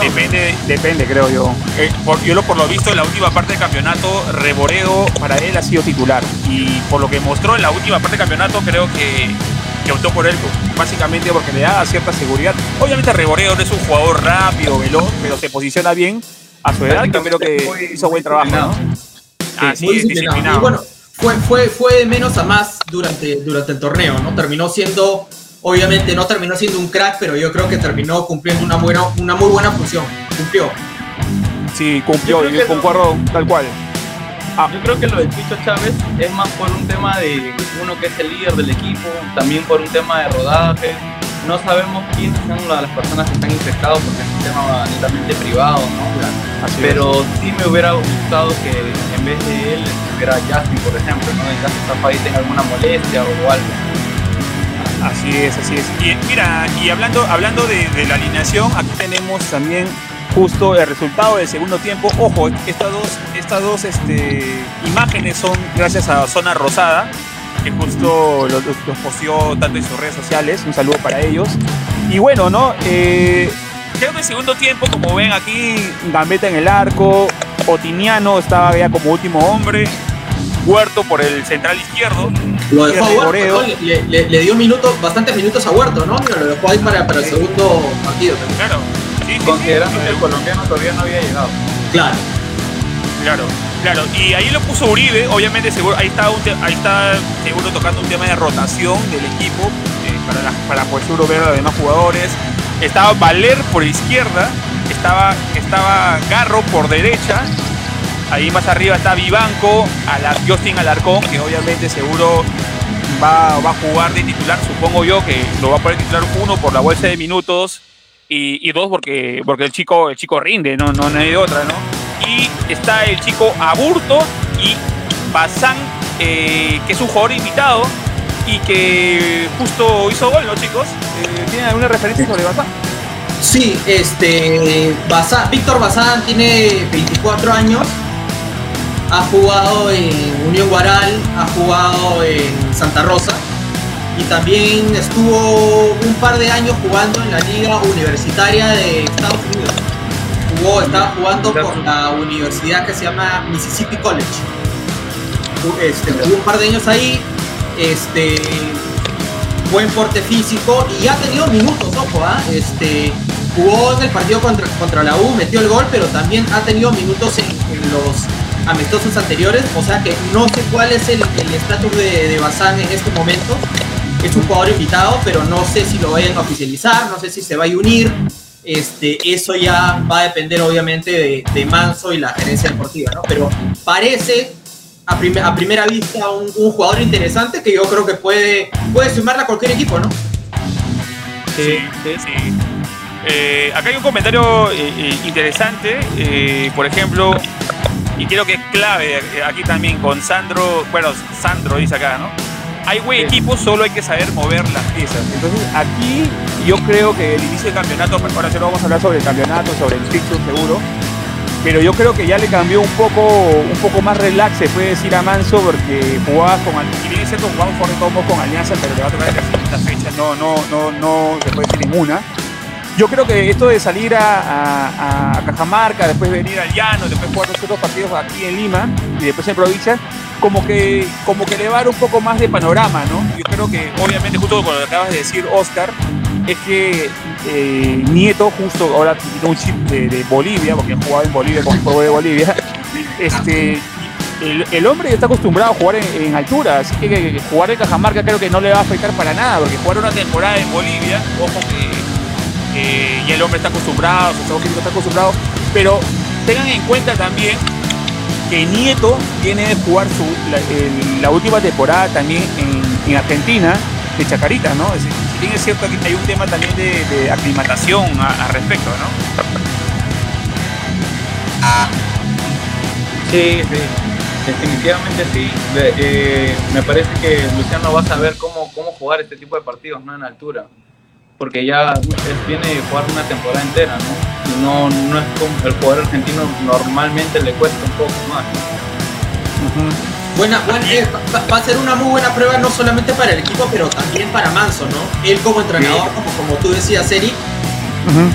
Depende, depende, creo yo. Eh, por, yo lo, por lo visto en la última parte del campeonato, Reboredo para él ha sido titular. Y por lo que mostró en la última parte del campeonato, creo que, que optó por él, básicamente porque le da cierta seguridad. Obviamente Reboredo no es un jugador rápido, veloz, pero se posiciona bien a su edad, que creo que hizo buen trabajo. ¿no? Así es, disciplinado. Y bueno, fue, fue, fue de menos a más durante, durante el torneo, ¿no? Terminó siendo Obviamente no terminó siendo un crack, pero yo creo que terminó cumpliendo una, buena, una muy buena función. Cumplió. Sí, cumplió, y concuerdo tal cual. Ah. Yo creo que lo de Chicho Chávez es más por un tema de uno que es el líder del equipo, también por un tema de rodaje. No sabemos quiénes son las personas que están infectados porque es un tema netamente privado, ¿no? Pero sí me hubiera gustado que en vez de él estuviera Justin, por ejemplo, ¿no? En caso Zafadi tenga alguna molestia o algo. Así es, así es. Y mira, y hablando, hablando de, la alineación, aquí tenemos también justo el resultado del segundo tiempo. Ojo, estas dos, estas dos este, imágenes son gracias a Zona Rosada, que justo los, los, posteó tanto en sus redes sociales. Un saludo para ellos. Y bueno, ¿no? Eh, creo que el segundo tiempo, como ven aquí, Gambetta en el arco, Otiniano estaba ya como último hombre, Huerto por el central izquierdo. Lo dejó a Huerto, le, dio minutos, bastantes minutos a Huerto, ¿no? Mira, lo dejó ahí para, para el segundo partido Claro, sí, Considerando que el colombiano todavía no había llegado. Claro. Claro, claro. Y ahí lo puso Uribe, obviamente seguro, ahí está, ahí está seguro tocando un tema de rotación del equipo eh, para, la, para poder ver a los demás jugadores. Estaba Valer por izquierda, estaba, estaba Garro por derecha Ahí más arriba está Vivanco, Justin Alarcón, que obviamente seguro va, va a jugar de titular, supongo yo que lo va a poner titular uno por la bolsa de minutos y, y dos porque, porque el chico el chico rinde, no, no, no hay otra, ¿no? Y está el chico Aburto y Bazán, eh, que es un jugador invitado y que justo hizo gol, ¿no, chicos? Eh, ¿Tienen alguna referencia sobre Bazán? Sí, este, Bazán- Víctor Bazán tiene 24 años, ha jugado en Unión Guaral, ha jugado en Santa Rosa y también estuvo un par de años jugando en la Liga Universitaria de Estados Unidos. Jugó, estaba jugando por la universidad que se llama Mississippi College. Este, jugó un par de años ahí, este, buen porte físico y ha tenido minutos, ojo, ¿ah? este, jugó en el partido contra, contra la U, metió el gol, pero también ha tenido minutos en, en los amistosos anteriores, o sea que no sé cuál es el el estatus de, de Bazán en este momento. Es un jugador invitado, pero no sé si lo vayan a oficializar, no sé si se va a unir. Este, eso ya va a depender obviamente de, de Manso y la gerencia deportiva, ¿no? Pero parece a, prim- a primera vista un, un jugador interesante que yo creo que puede, puede sumarle a cualquier equipo, ¿no? Sí, sí. Eh, acá hay un comentario eh, eh, interesante, eh, por ejemplo, y creo que es clave aquí también con Sandro, bueno, Sandro dice acá, ¿no? Hay buen Sí. equipo, solo hay que saber mover las piezas. Entonces, aquí yo creo que el inicio del campeonato, ahora sí no vamos a hablar sobre el campeonato, sobre el fixture seguro, pero yo creo que ya le cambió un poco, un poco más relax, se puede decir a Manso, porque jugaba con, Al- si bien es cierto, jugamos por modos con Alianza, pero le va a tocar en la fecha, no, no, no, no se puede decir ninguna. Yo creo que esto de salir a, Cajamarca, después venir al Llano, después jugar los otros partidos aquí en Lima y después en provincia, como que, como que le va a dar un poco más de panorama, ¿no? Yo creo que, obviamente, justo con lo que acabas de decir, Oscar, es que eh, Nieto, justo ahora tiene un chip de, Bolivia, porque ha jugado en Bolivia con el juego de Bolivia, este, el, el hombre está acostumbrado a jugar en, en altura, así que jugar en Cajamarca creo que no le va a afectar para nada, porque jugar una temporada en Bolivia, ojo que eh, y el hombre está acostumbrado, su estado está acostumbrado, pero tengan en cuenta también que Nieto viene de jugar su, la, el- última temporada también en, en Argentina de Chacarita, ¿no? Es cierto que hay un tema también de, aclimatación al respecto, ¿no? Sí, sí, definitivamente sí. Eh, me parece que Luciano va a saber cómo, cómo jugar este tipo de partidos, ¿no? En altura. Porque ya él viene de jugar una temporada entera, ¿no? Y no, no es como el jugador argentino normalmente le cuesta un poco más. Buena, buena- eh, va, va a ser una muy buena prueba no solamente para el equipo, pero también para Manso, ¿no? Él como entrenador, como, como tú decías, Eri,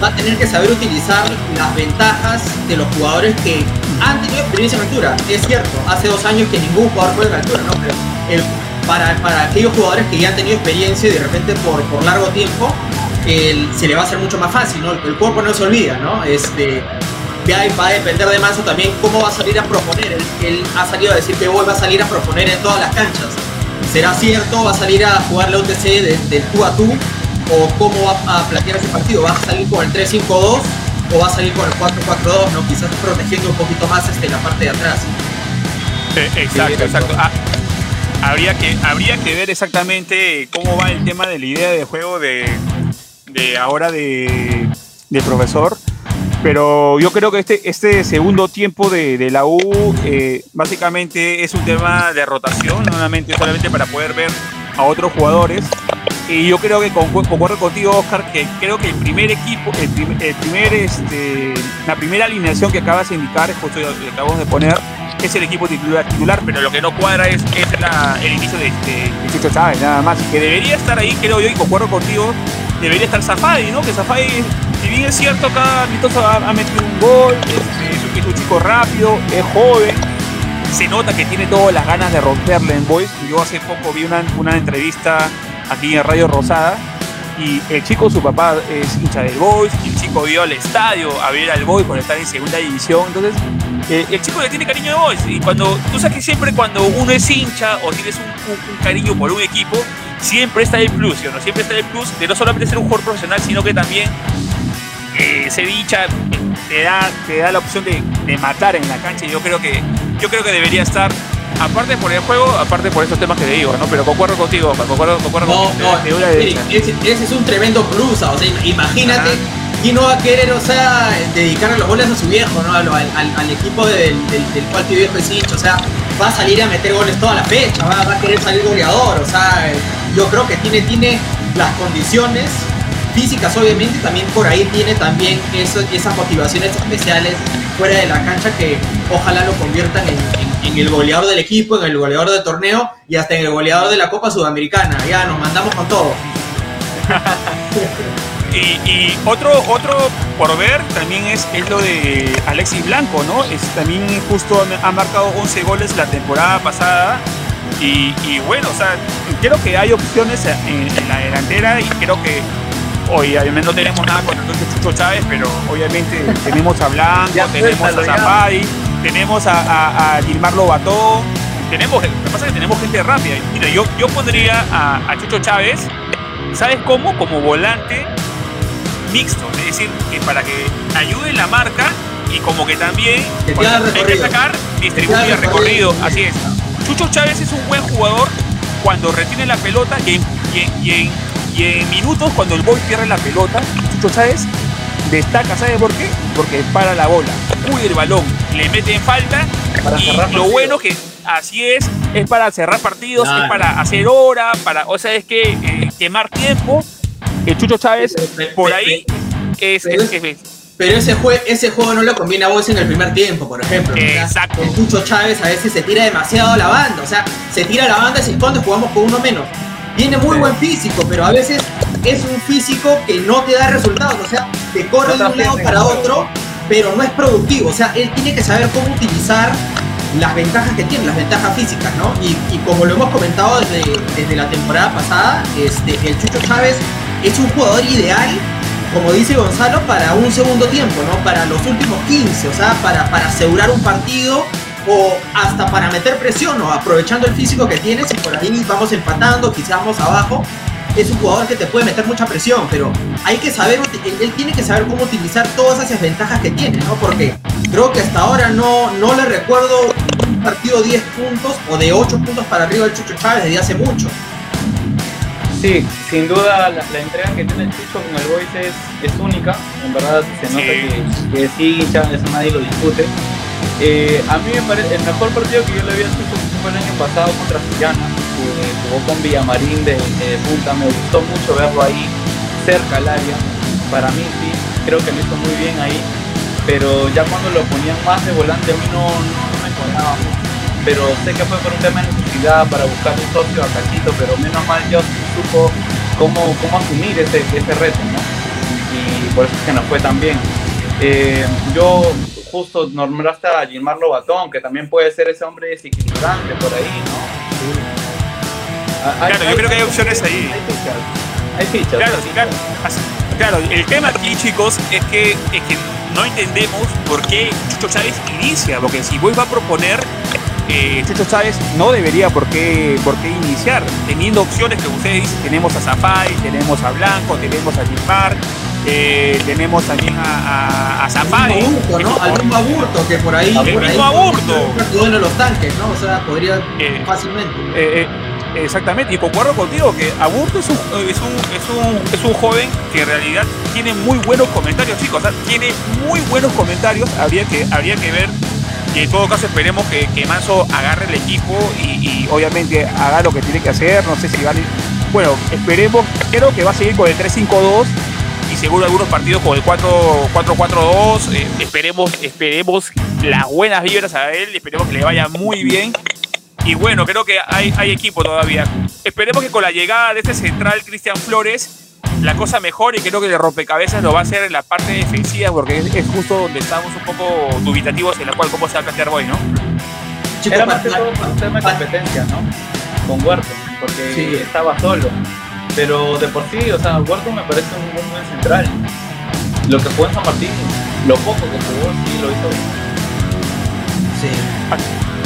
va a tener que saber utilizar las ventajas de los jugadores que han tenido experiencia en altura. Es cierto, hace dos años que ningún jugador juega en altura, ¿no? Pero el- para, para aquellos jugadores que ya han tenido experiencia y de repente por, por largo tiempo, el- se le va a hacer mucho más fácil, ¿no? El cuerpo no se olvida, ¿no? Este, va a depender de Manso también cómo va a salir a proponer. Él, él ha salido a decir que hoy va a salir a proponer en todas las canchas. ¿Será cierto? ¿Va a salir a jugar la UTC de- del tú a tú? ¿O cómo va a plantear ese partido? ¿Va a salir con el 3-5-2 o va a salir con el 4-4-2? ¿no? Quizás protegiendo un poquito más este, la parte de atrás. Eh, exacto, exacto. Ah, habría, que, habría que ver exactamente cómo va el tema de la idea de juego de, de ahora de, de profesor. Pero yo creo que este, este segundo tiempo de, de la U eh, básicamente es un tema de rotación, nuevamente solamente para poder ver a otros jugadores. Y yo creo que con- concuerdo contigo, Oscar, que creo que el primer equipo, el, prim- el primer, este, la primera alineación que acabas de indicar, justo que acabamos de poner, es el equipo titular, titular pero lo que no cuadra es, es la- el inicio de, de Chucho Chávez, nada más. Que debería estar ahí, creo yo, y concuerdo contigo, debería estar Zafadi, ¿no? Que Zafadi, si bien es cierto, cada amistoso ha, ha metido un gol, es un chico rápido, es joven, se nota que tiene todas las ganas de romperle en Boys. Yo hace poco vi una, una entrevista aquí en Radio Rosada y el chico, su papá es hincha del Boys, el chico vio al estadio a ver al Boys cuando está en segunda división. Entonces, eh, el chico le tiene cariño a Boys. Y cuando, tú sabes que siempre cuando uno es hincha o tienes un, cariño por un equipo, siempre está el plus, ¿sí o no? Siempre está el plus de no solamente ser un jugador profesional, sino que también eh, ser hincha te da, te da la opción de, de matar en la cancha. Y yo creo que, yo creo que debería estar aparte por el juego, aparte por esos temas que te digo, ¿no? Pero concuerdo contigo, concuerdo, concuerdo No, contigo. no, derecha. ese, ese es un tremendo plus, o sea, imagínate, Ajá. ¿quién no va a querer, o sea, dedicarle los goles a su viejo, ¿no? Al, al- al equipo del, del, del cual tu viejo es hincha, o sea, va a salir a meter goles toda la fecha, va, va a querer salir goleador, o sea, yo creo que tiene, tiene las condiciones físicas, obviamente, también por ahí tiene también esas motivaciones especiales fuera de la cancha que ojalá lo conviertan en, el goleador del equipo, en el goleador del torneo y hasta en el goleador de la Copa Sudamericana. Ya nos mandamos con todo. [LAUGHS] Y, otro, otro por ver también es, es lo de Alexis Blanco, ¿no? Es, también justo ha marcado 11 goles la temporada pasada. Y, bueno, o sea, creo que hay opciones en la delantera y creo que hoy obviamente no tenemos nada con el Chucho Chávez, pero obviamente tenemos a Blanco, Ya, tenemos a. Zapay, tenemos a, a, a Gilmar Lobató, tenemos, lo que pasa es que tenemos gente rápida. Mira, yo, yo pondría a, a Chucho Chávez, ¿sabes cómo? Como volante mixto, es decir, que para que ayude la marca y como que también hay que sacar, distribuye recorrido, recorrido. así es. Chucho Chávez es un buen jugador cuando retiene la pelota y y y en- y en minutos cuando el boy pierde la pelota, Chucho Chávez destaca, ¿sabe por qué? Porque para la bola, cuida el balón, le mete en falta Para y cerrar lo bueno que así es, es para cerrar partidos, es para hacer hora, para, o sea, es que eh, quemar tiempo. El Chucho Chávez por ahí es, pero es- es- es- Pero ese, jue- ese juego no lo combina vos en el primer tiempo, por ejemplo. O sea, Exacto. el Chucho Chávez a veces se tira demasiado a la banda. O sea, se tira a la banda y se esconde, jugamos con uno menos. Tiene muy buen físico, pero a veces es un físico que no te da resultados. O sea, te corre de un lado para otro, pero no es productivo. O sea, él tiene que saber cómo utilizar las ventajas que tiene, las ventajas físicas, ¿no? Y, y como lo hemos comentado desde, desde la temporada pasada, este, el Chucho Chávez es un jugador ideal, como dice Gonzalo, para un segundo tiempo, ¿no? Para los últimos 15, o sea, para, para asegurar un partido o hasta para meter presión, ¿no? Aprovechando el físico que tienes y por ahí vamos empatando, quizás vamos abajo. Es un jugador que te puede meter mucha presión, pero hay que saber, él- tiene que saber cómo utilizar todas esas ventajas que tiene, ¿no? Porque creo que hasta ahora no, no le recuerdo un partido 10 puntos o de 8 puntos para arriba del Chucho Chávez desde hace mucho. Sí, sin duda la, la entrega que tiene el Chucho con el Boys es, es única. En verdad se nota Sí. que, que sí, ya eso nadie lo discute. Eh, a mí me parece el mejor partido que yo le vi al Chucho fue el año pasado contra que jugó con Villamarín de, punta. Me gustó mucho verlo ahí cerca al área. Para mí sí, creo que lo hizo muy bien ahí. Pero ya cuando lo ponían más de volante a mí no, no, me mucho pero sé que fue por un tema de necesidad para buscar un socio a Cachito, pero menos mal yo supo cómo, cómo asumir ese, ese reto, ¿no? Y por eso es que nos fue tan bien. Eh, yo justo nombraste a Gilmar Lobatón, que también puede ser ese hombre desequilibrante por ahí, ¿no? Ah, Claro, yo creo que hay opciones ahí. Hay fichas. Hay fichas. Claro, sí, claro. Claro, el tema aquí, chicos, es que, es que no entendemos por qué Chucho Chávez inicia, porque si Boy va a proponer, eh, Chucho Chávez no debería por qué, por qué iniciar, teniendo opciones que ustedes dicen, tenemos a Zapay, tenemos a Blanco, tenemos a Gilmar, eh, tenemos también a, a, a Al mismo Aburto, ¿no? Al mismo Aburto, que por ahí. El por ahí mismo. Duelo los tanques, ¿no? O sea, podría Eh, fácilmente. Eh, exactamente, y concuerdo contigo que Aburto es un, es, un, es, un, es un joven que en realidad tiene muy buenos comentarios, chicos. O sea, tiene muy buenos comentarios. Habría que, habría que ver. Y en todo caso esperemos que, que Manso agarre el equipo y, y obviamente haga lo que tiene que hacer. No sé si vale. Bueno, esperemos. Creo que va a seguir con el 3-5-2 y seguro algunos partidos con el 4 4-4-2. Eh, esperemos, esperemos las buenas vibras a él. Esperemos que le vaya muy bien. Y bueno, creo que hay, hay equipo todavía. Esperemos que con la llegada de este central Cristian Flores la cosa mejore y creo que el rompecabezas lo va a hacer en la parte defensiva porque es, es justo donde estamos un poco dubitativos en la cual cómo se va a plantear Boy, ¿no? Chicos, Era más que todo por un tema de competencia, ¿no? Con Huerto, porque Sí. estaba solo. Pero de por sí, o sea, Huerto me parece un, un buen central. Lo que jugó en San Martín, lo poco que jugó, sí lo hizo bien. Sí.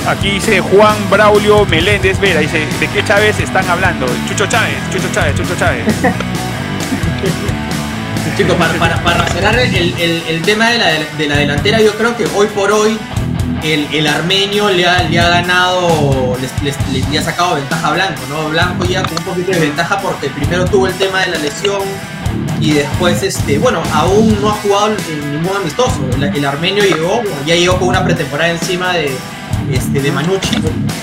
Aquí dice Juan Braulio Meléndez Vera, dice, ¿de qué Chávez están hablando? Chucho Chávez, Chucho Chávez, Chucho Chávez. [LAUGHS] Chicos, para, para, para cerrar el, el- el tema de la, de la delantera, yo creo que hoy por hoy el, el armenio le ha, le ha ganado, les- les- le ha sacado ventaja a Blanco, ¿no? Blanco ya con un poquito de ventaja porque primero tuvo el tema de la lesión y después, este, bueno, aún no ha jugado en ningún amistoso. El, armenio llegó, ya llegó con una pretemporada encima de, este, de Manucci,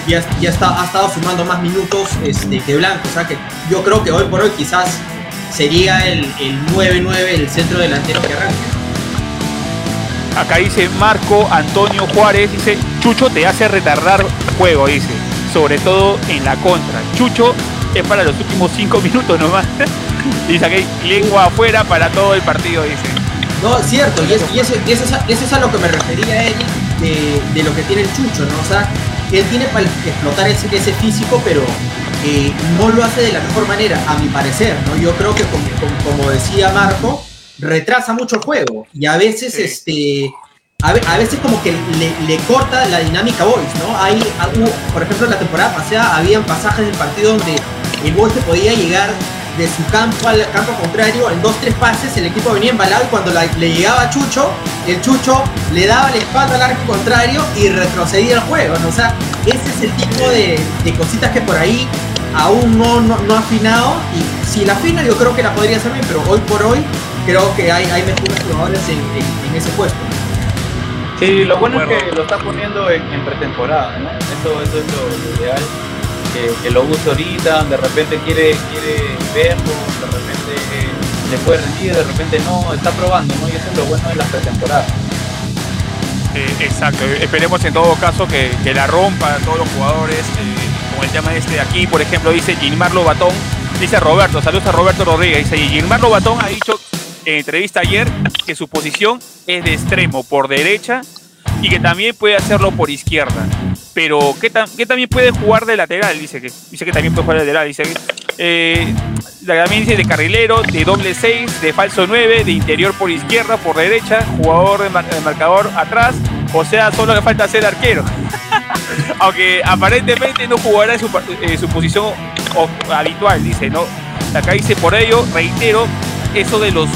ya, ya está, ha estado sumando más minutos este, que Blanco, o sea que yo creo que hoy por hoy quizás sería el, el 9-9, el centro delantero que arranque. Acá dice Marco Antonio Juárez, dice, Chucho te hace retardar juego, dice, sobre todo en la contra. Chucho es para los últimos cinco minutos nomás. [LAUGHS] dice aquí, lengua afuera para todo el partido, dice. No, es cierto, y, es- eso, eso, es a, eso es lo que me refería Eric de, de lo que tiene el Chucho, ¿no? O sea, él tiene para explotar ese, ese físico, pero eh, no lo hace de la mejor manera, a mi parecer, ¿no? Yo creo que, como- como decía Marco, retrasa mucho el juego y a veces, Sí. este, a, ve- a veces como que le, le corta la dinámica Boys, ¿no? Hay, ah, por ejemplo, en la temporada pasada habían pasajes del partido donde el Boys podía llegar de su campo al campo contrario en dos, tres pases, el equipo venía embalado y cuando la- le llegaba a Chucho, el Chucho le daba la espalda al arco contrario y retrocedía el juego, ¿no? O sea, ese es el tipo de, de cositas que por ahí aún no, no, no ha afinado y si la afina yo creo que la podría hacer bien, pero hoy por hoy creo que hay, hay mejores jugadores en, en- en ese puesto. Sí, lo bueno es que lo está poniendo en, en pretemporada, ¿no? Eso, eso es lo, lo ideal. Que, que lo use ahorita, de repente quiere, quiere verlo, de repente eh, le puede rendir, de repente no, está probando, ¿no? Y eso es lo bueno de las pretemporadas. Eh, exacto, esperemos en todo caso que, que la rompa a todos los jugadores. eh, con el tema este de aquí, por ejemplo, dice Gilmarlo Batón, dice Roberto, saludos a Roberto Rodríguez, dice Gilmarlo Batón ha dicho en entrevista ayer que su posición es de extremo por derecha y que también puede hacerlo por izquierda. Pero que, tam- que también puede jugar de lateral, dice que, dice que también puede jugar de lateral, dice que, eh, también dice de carrilero, de doble 6, de falso 9, de interior por izquierda, por derecha, jugador de, mar- de marcador atrás, o sea, solo le falta ser arquero. [LAUGHS] Aunque aparentemente no jugará en su, eh, su posición habitual, dice, ¿no? Acá dice, por ello, reitero, eso de los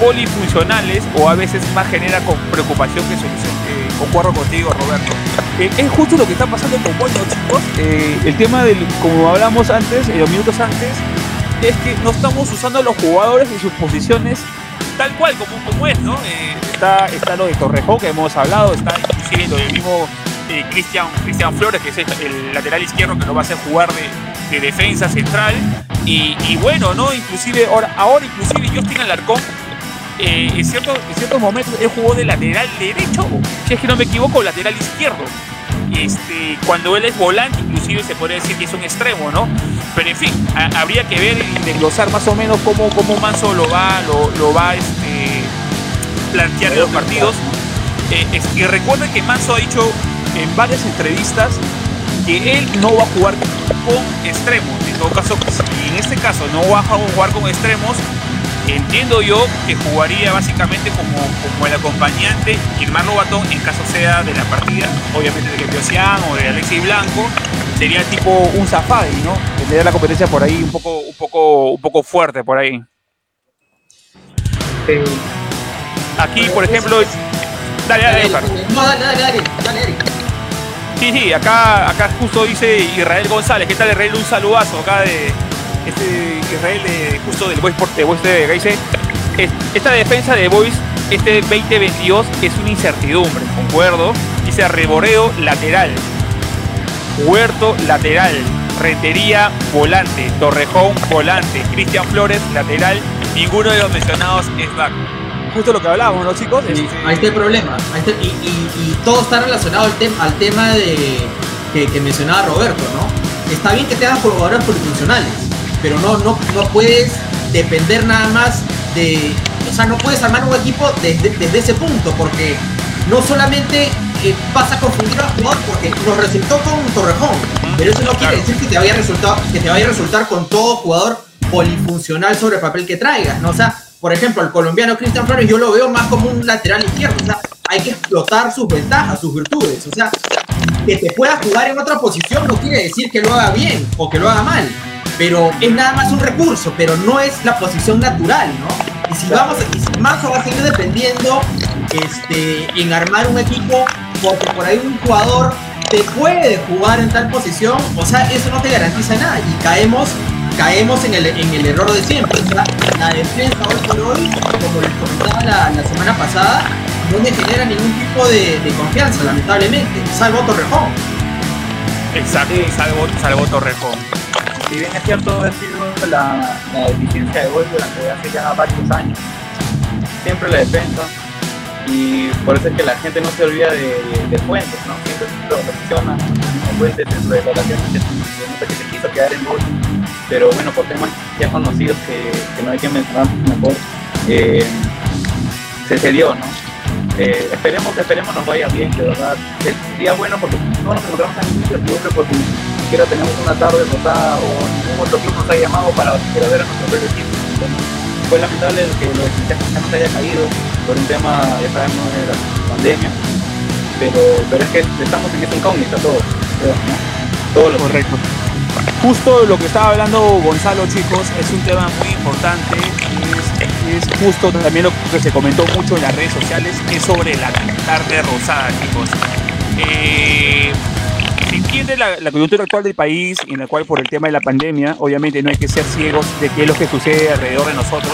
polifuncionales o a veces más genera con preocupación que solución. Eh, concuerdo contigo, Roberto. Eh, es justo lo que está pasando con Boy, ¿no, chicos? Eh, el tema del, como hablamos antes, en los minutos antes, es que no estamos usando a los jugadores en sus posiciones tal cual como, como es, ¿no? Eh, está, está lo de Torrejón que hemos hablado, está inclusive lo del mismo eh, Cristian Flores, que es el, el lateral izquierdo que lo va a hacer jugar de, de defensa central. Y, y bueno, ¿no? Inclusive ahora, ahora inclusive Justin Alarcón, eh, en, cierto- en ciertos momentos él jugó de lateral derecho, si es que no me equivoco, lateral izquierdo. Este, cuando él es volante, inclusive se podría decir que es un extremo, ¿no? Pero en fin, ha- habría que ver y desglosar más o menos cómo, cómo Manso lo va, lo, lo va este, plantear en los partidos. Eh, es- y recuerden que Manso ha dicho en varias entrevistas que él no va a jugar con extremos. En todo caso, si en este caso no va a jugar con extremos, entiendo yo que jugaría básicamente como, como el acompañante Irmán Batón en caso sea de la partida, obviamente de Gepiosian o de Alexis Blanco, sería tipo un Zafadi, ¿no? Tendría la competencia por ahí un poco, un poco, un poco fuerte por ahí. Aquí, por ejemplo, dale, dale, Oscar. No, dale, dale, dale, dale. Sí, sí, acá, acá justo dice Israel González. ¿Qué tal Israel? Un saludazo acá de este Israel de justo del Boys de Boys. Acá dice, "Es- esta defensa de Boys este 2022 es una incertidumbre, concuerdo. Dice Reboreo lateral, Huerto lateral, Rentería volante, Torrejón volante, Cristian Flores lateral. Ninguno de los mencionados es back. Justo lo que hablábamos, ¿no, chicos? Sí, Este, ahí está el problema. Ahí está- y, y- y todo está relacionado al, tem- al tema de que, que mencionaba Roberto, ¿no? Está bien que tengas jugadores polifuncionales, pero no, no, no puedes depender nada más de. O sea, no puedes armar un equipo desde, desde ese punto, porque no solamente eh, vas a confundir al jugador, porque nos resultó con Torrejón, pero eso no quiere decir que te vaya a resultar, que te vaya a resultar con todo jugador polifuncional sobre el papel que traigas, ¿no? O sea, por ejemplo, el colombiano Cristian Flores yo lo veo más como un lateral izquierdo, o sea, hay que explotar sus ventajas, sus virtudes, o sea, que te pueda jugar en otra posición no quiere decir que lo haga bien o que lo haga mal, pero es nada más un recurso, pero no es la posición natural, ¿no? Y si vamos, y si Manso va a seguir dependiendo este, en armar un equipo porque por ahí un jugador te puede jugar en tal posición, o sea, eso no te garantiza nada y caemos caemos en el, en el error de siempre. O sea, la defensa hoy por hoy, como les comentaba la, la semana pasada, no me genera ningún tipo de, de confianza, lamentablemente, salvo Torrejón. Exacto, salvo, salvo Torrejón. Si bien es cierto, ha la, la deficiencia de gol durante hace ya varios años. Siempre la defensa. Y por eso es que la gente no se olvida de, de Fuentes, ¿no? Siempre lo menciona a Fuentes en que no que se quiso quedar en gol. Pero bueno, por temas ya conocidos que, que no hay que mencionar mejor, eh, se cedió, ¿no? Eh, esperemos, esperemos nos vaya bien, de verdad. Sería bueno porque no nos encontramos tan incertidumbre porque ni siquiera tenemos una tarde rosada o ningún otro club nos ha llamado para ver a nuestro propio equipo. Fue lamentable que los ya no se haya caído por un tema, ya sabemos, de la pandemia. Pero, pero es que estamos en esa incógnita todos, ¿no? Todos los Correcto. Justo lo que estaba hablando Gonzalo, chicos, es un tema muy importante. Es, es justo también lo que se comentó mucho en las redes sociales, es sobre la tarde rosada, chicos. Eh, entiende la, la coyuntura actual del país, en la cual por el tema de la pandemia, obviamente no hay que ser ciegos de qué es lo que sucede alrededor de nosotros.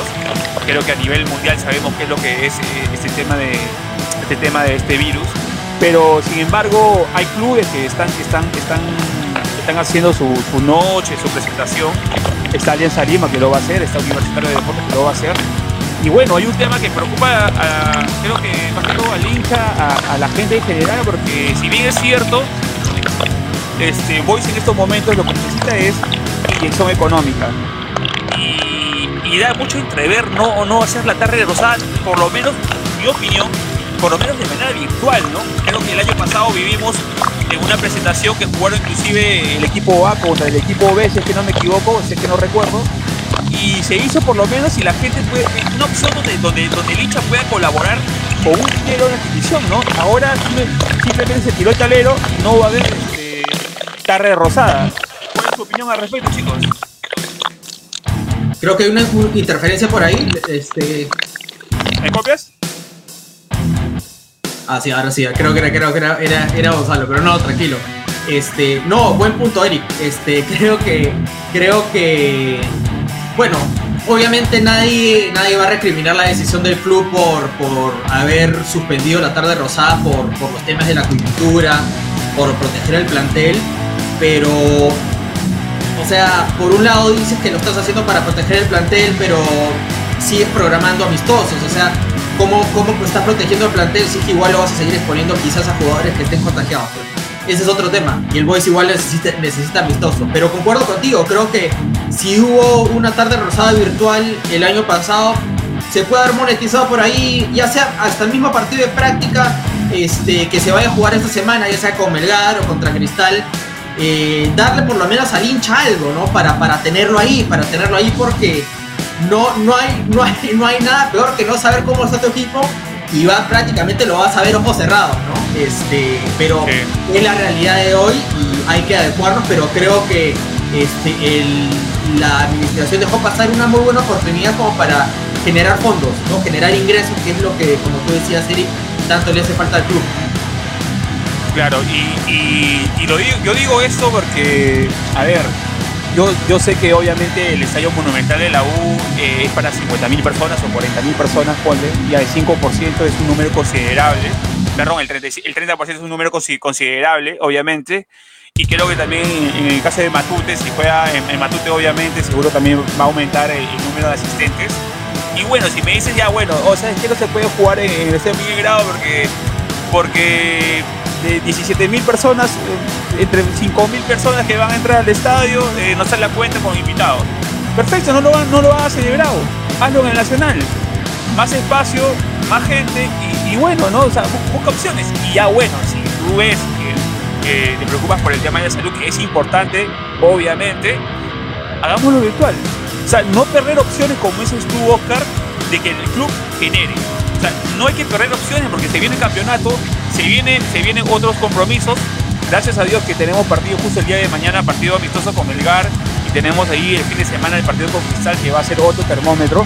Creo que a nivel mundial sabemos qué es lo que es eh, este tema de este tema de este virus. Pero sin embargo, hay clubes que están, que están, que están, están haciendo su, su noche, su presentación. Está Alianza Lima que lo va a hacer, está Universitario de Deportes que lo va a hacer. Y bueno, hay un tema que preocupa, a, creo que más que todo al hincha, a la gente en general, porque si bien es cierto, este, Boys en estos momentos lo que necesita es inyección económica. Y, y da mucho entrever no o no hacer la tarde rosada, por lo menos, en mi opinión, por lo menos de manera virtual, ¿no? Creo que el año pasado vivimos en una presentación que jugaron inclusive el equipo A contra el equipo B, si es que no me equivoco, si es que no recuerdo. Y se hizo por lo menos y la gente puede, es una opción donde, donde, donde el hincha pueda colaborar con un dinero de adquisición, ¿no? Ahora simple- simplemente se tiró el talero y no va a haber este, tarde rosada. ¿Cuál es su opinión al respecto, chicos? Creo que hay una interferencia por ahí. Este, ¿Me copias? Ah, sí, ahora sí, creo que era, creo que era, era, era Gonzalo, pero no, tranquilo. Este, no, buen punto, Eric. Este, [LAUGHS] creo que, creo que, bueno, obviamente nadie, nadie va a recriminar la decisión del club por, por haber suspendido la tarde rosada por, por los temas de la coyuntura, por proteger el plantel, pero, o sea, por un lado dices que lo estás haciendo para proteger el plantel, pero sigues programando amistosos, o sea, ¿cómo, cómo estás protegiendo el plantel si es que igual lo vas a seguir exponiendo quizás a jugadores que estén contagiados? Ese es otro tema, y el Boys igual necesita, necesita amistoso, pero concuerdo contigo, creo que si hubo una tarde rosada virtual el año pasado, se puede haber monetizado por ahí, ya sea hasta el mismo partido de práctica este, que se vaya a jugar esta semana, ya sea con Melgar o contra Cristal, eh, darle por lo menos al hincha algo, ¿no? Para, para tenerlo ahí, para tenerlo ahí porque no, no, hay, [LAUGHS] no, hay, no hay nada peor que no saber cómo está tu equipo y va prácticamente lo vas a ver ojos cerrados, ¿no? Este, pero Sí. es la realidad de hoy y hay que adecuarnos, pero creo que este, el- la administración dejó pasar una muy buena oportunidad como para generar fondos, ¿no? Generar ingresos, que es lo que, como tú decías, Eric, tanto le hace falta al club. Claro, y, y- lo digo, yo digo esto porque, a ver, yo, yo sé que obviamente el estadio monumental de la U eh, es para 50.000 personas o 40.000 personas, ponle, y el 5% es un número considerable, perdón, el 30%, el 30 es un número consi- considerable, obviamente, y creo que también en el caso de Matute, si juega en, en Matute, obviamente, seguro también va a aumentar el, el número de asistentes. Y bueno, si me dices ya, bueno, o sea, es que no se puede jugar en, en el Grado porque porque de 17 mil personas, eh, entre 5 mil personas que van a entrar al estadio, eh, no sale la cuenta con invitados. Perfecto, no lo, no lo hagas celebrado, hazlo en el Nacional. Más espacio, más gente y, bueno, ¿no? O sea, bu- busca opciones. Y ya bueno, si tú ves que, que te preocupas por el tema de la salud, que es importante, obviamente, hagámoslo virtual. O sea, no perder opciones como dices tú, Oscar, de que el club genere. O sea, no hay que perder opciones porque se viene el campeonato, se, viene, se vienen otros compromisos. Gracias a Dios que tenemos partido justo el día de mañana, partido amistoso con Melgar, y tenemos ahí el fin de semana el partido con Cristal, que va a ser otro termómetro.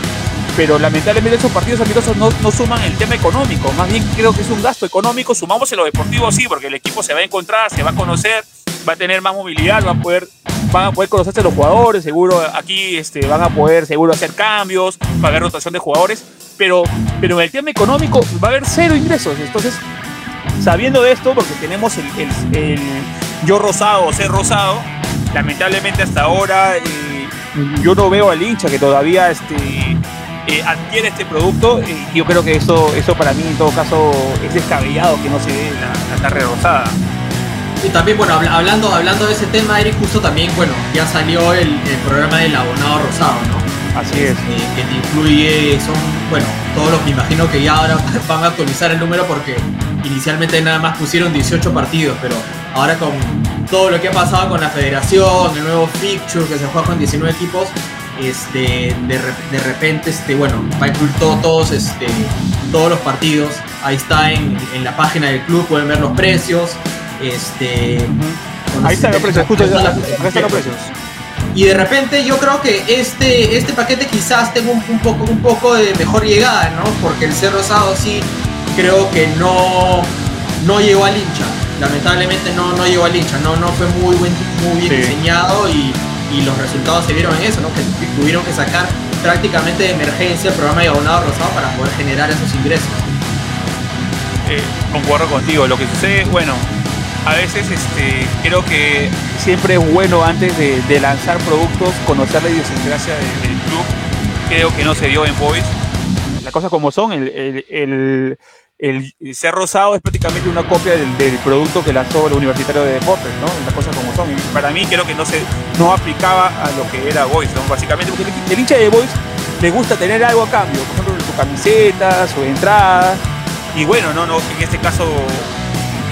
Pero lamentablemente esos partidos amistosos no, no, suman el tema económico, más bien creo que es un gasto económico, sumamos en lo deportivo sí, porque el equipo se va a encontrar, se va a conocer, va a tener más movilidad, va a poder, van a poder conocerse los jugadores, seguro aquí este, van a poder seguro hacer cambios, pagar rotación de jugadores, pero, pero en el tema económico va a haber cero ingresos, entonces sabiendo de esto, porque tenemos el, el, yo rosado o ser rosado, lamentablemente hasta ahora... Eh, yo no veo al hincha que todavía este, eh, adquiere este producto y yo creo que eso, eso para mí en todo caso es descabellado que no se dé la, carrera rosada. Y también, bueno, hablando, hablando de ese tema, Eric, justo también, bueno, ya salió el, programa del abonado rosado, ¿no? Así es. Eh, que te incluye, son, bueno, todos los que imagino que ya ahora [LAUGHS] van a actualizar el número porque inicialmente nada más pusieron 18 partidos, pero ahora con todo lo que ha pasado con la federación, el nuevo fixture que se juega con 19 equipos, este, de, repente, este, bueno, va a incluir todos, este, todos los partidos. Ahí está en, la página del club, pueden ver los precios. Este, Ahí están los precios, justo están los precios. Y de repente yo creo que este, este paquete quizás tenga un, poco, un poco de mejor llegada, ¿no? Porque el Cerro Rosado sí creo que no, no llegó al hincha. Lamentablemente no, no llegó al hincha, no, no fue muy, buen, muy bien diseñado y, y, los resultados se vieron en eso, que tuvieron que sacar prácticamente de emergencia el programa de abonado rosado para poder generar esos ingresos. Eh, concuerdo contigo, lo que sucede, bueno, a veces este, creo que siempre es bueno antes de, lanzar productos conocer la idiosincrasia del, club. Creo que no se dio en Voice. Las cosas como son, el el ser rosado es prácticamente una copia del, producto que lanzó el Universitario de Deportes, ¿no? Las cosas como son. Para mí creo que no se no aplicaba a lo que era Boys, ¿no? Básicamente, porque el, hincha de Boys le gusta tener algo a cambio, por ejemplo, su camiseta, su entrada. Y bueno, no, no, en este caso,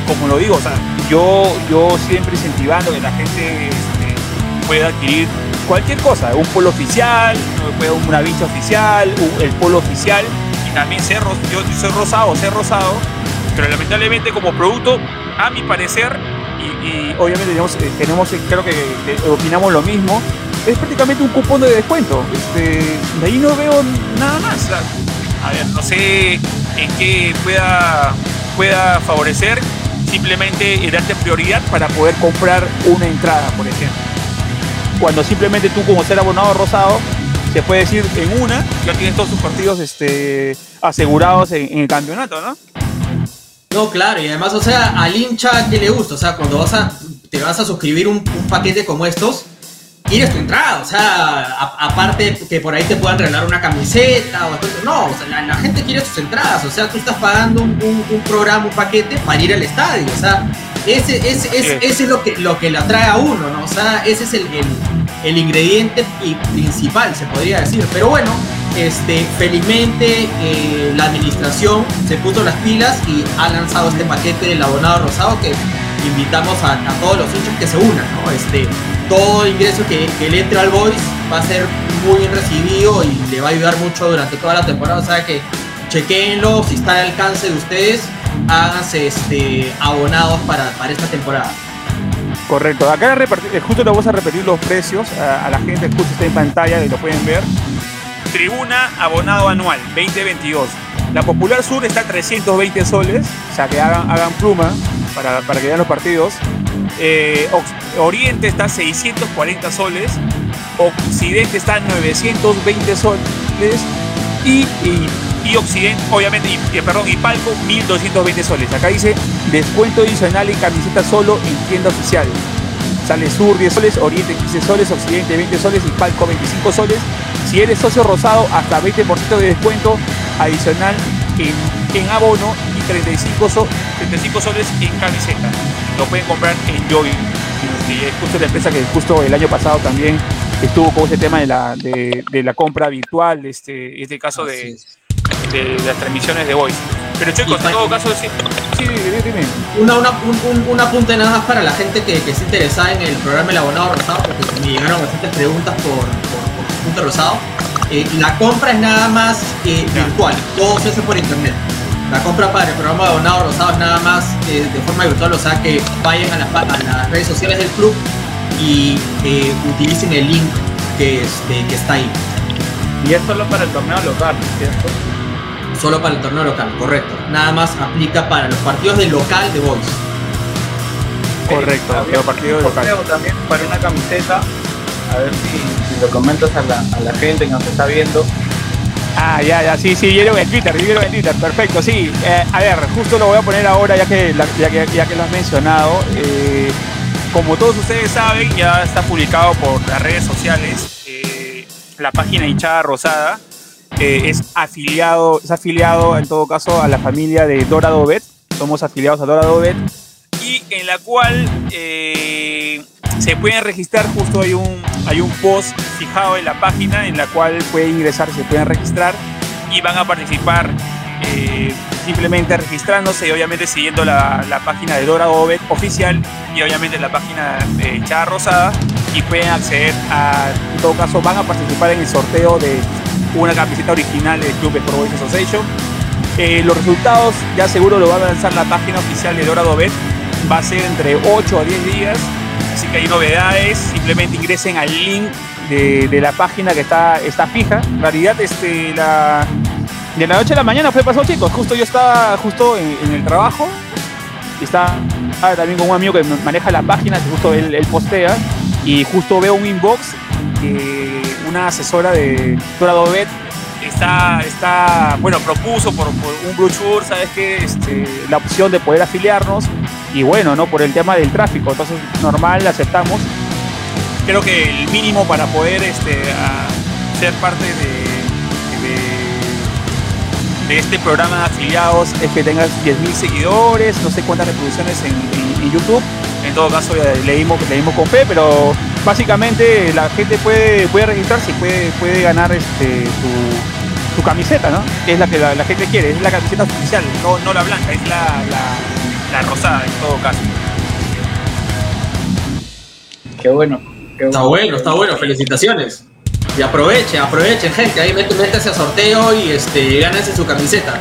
como lo digo, o sea, yo, yo siempre incentivando que la gente este, pueda adquirir cualquier cosa, un polo oficial, una bicha oficial, el polo oficial también ser, yo soy rosado, ser rosado, pero lamentablemente como producto, a mi parecer, y, obviamente tenemos, eh, tenemos, eh, creo que, opinamos lo mismo, es prácticamente un cupón de descuento. Este, de ahí no veo nada más. A ver, no sé en qué pueda, pueda favorecer, simplemente darte prioridad para poder comprar una entrada, por ejemplo. Cuando simplemente tú como ser abonado rosado se puede decir en una, ya tienes todos sus partidos este, asegurados en, el campeonato, ¿no? No, claro, y además, o sea, al hincha que le gusta, o sea, cuando vas a, te vas a suscribir un, paquete como estos, quieres tu entrada, o sea, aparte que por ahí te puedan regalar una camiseta o no, o sea, la, gente quiere sus entradas, o sea, tú estás pagando un, programa, un paquete para ir al estadio, o sea, ese, ese, es lo que, lo que le atrae a uno, ¿no? O sea, ese es el el ingrediente principal, se podría decir. Pero bueno, este, felizmente eh, la administración se puso las pilas y ha lanzado este paquete del abonado rosado que invitamos a, todos los hinchas que se unan. Este, todo ingreso que, que, le entre al Boys va a ser muy bien recibido y le va a ayudar mucho durante toda la temporada. O sea que chequenlo, si está al alcance de ustedes, háganse este, abonados para, para esta temporada. Correcto. Acá eh, justo le vamos a repetir los precios a, la gente, justo está en pantalla y lo pueden ver. Tribuna abonado anual 2022. La Popular Sur está a 320 soles, o sea que hagan, hagan pluma para, para, que vean los partidos. Eh, Oriente está a 640 soles. Occidente está a 920 soles. y y Occidente, obviamente, y, perdón, y Palco 1220 soles. Acá dice descuento adicional en camiseta solo en tienda oficial. Sale Sur 10 soles, Oriente 15 soles, Occidente 20 soles y Palco 25 soles. Si eres socio rosado, hasta 20% de descuento adicional en, abono y 35, 35 soles en camiseta. Lo pueden comprar en Joy. Y es justo la empresa que justo el año pasado también estuvo con ese tema de la, de, la compra virtual, este, este caso de, de las transmisiones de Voice. Pero chicos, en todo caso, sí, sí dime. Una, una, un, un, apunte nada más para la gente que, que se interesa en el programa El Abonado Rosado, porque me llegaron bastantes preguntas por, por, Punto Rosado. Eh, la compra es nada más eh, virtual, todo se hace por internet. La compra para el programa de Abonado Rosado es nada más eh, de forma virtual, o sea que vayan a, a las redes sociales del club y utilicen el link que, este, que está ahí. Y es solo para el torneo local, ¿cierto? Solo para el torneo local, correcto. Nada más aplica para los partidos de local de Boys. Correcto, los partidos locales. también para una camiseta. A ver si, si lo comentas a la, a la gente que nos está viendo. Ah, ya, ya, sí, sí, vieron en Twitter, vieron en Twitter, perfecto, sí. Eh, a ver, justo lo voy a poner ahora ya que, la- ya que, ya que lo has mencionado. Eh, como todos ustedes saben, ya está publicado por las redes sociales eh, la página hinchada rosada. Eh, es afiliado, es afiliado en todo caso a la familia de Dorado Bet. Somos afiliados a Dorado Bet. Y en la cual eh, se pueden registrar, justo hay un, hay un post fijado en la página en la cual pueden ingresar, se pueden registrar y van a participar eh, simplemente registrándose y obviamente siguiendo la, la página de Dora Obed oficial y obviamente la página de Chava Rosada y pueden acceder a, todo caso van a participar en el sorteo de una camiseta original del Club Sport Boys Association. Eh, los resultados ya seguro lo va a lanzar la página oficial de Dora Obed, va a ser entre 8 a 10 días, así que hay novedades, simplemente ingresen al link de, de la página que está, está fija. En realidad, este, de la noche a la mañana fue pasado, chicos. Justo yo estaba justo en, el trabajo. Estaba, también con un amigo que maneja la página, justo él postea. Y justo veo un inbox que una asesora de Dorado Bet está, está, bueno, propuso por, un brochure, ¿sabes qué? Este, la opción de poder afiliarnos. Y bueno, ¿no? Por el tema del tráfico. Entonces, normal, aceptamos. Creo que el mínimo para poder este, ser parte de, de, este programa de afiliados es que tengas 10.000 seguidores, no sé cuántas reproducciones en, en- en YouTube. En todo caso, leímos, leímos con fe, pero básicamente la gente puede, puede registrarse y puede, puede ganar este, su, su camiseta, ¿no? Que es la que la, la gente quiere, es la camiseta oficial, no, no la blanca, es la, la, la rosada en todo caso. Qué bueno. Qué Está bueno, está bueno, felicitaciones. Y aprovechen, aprovechen, gente. Ahí mete, métase a sorteo y este, gánense su camiseta.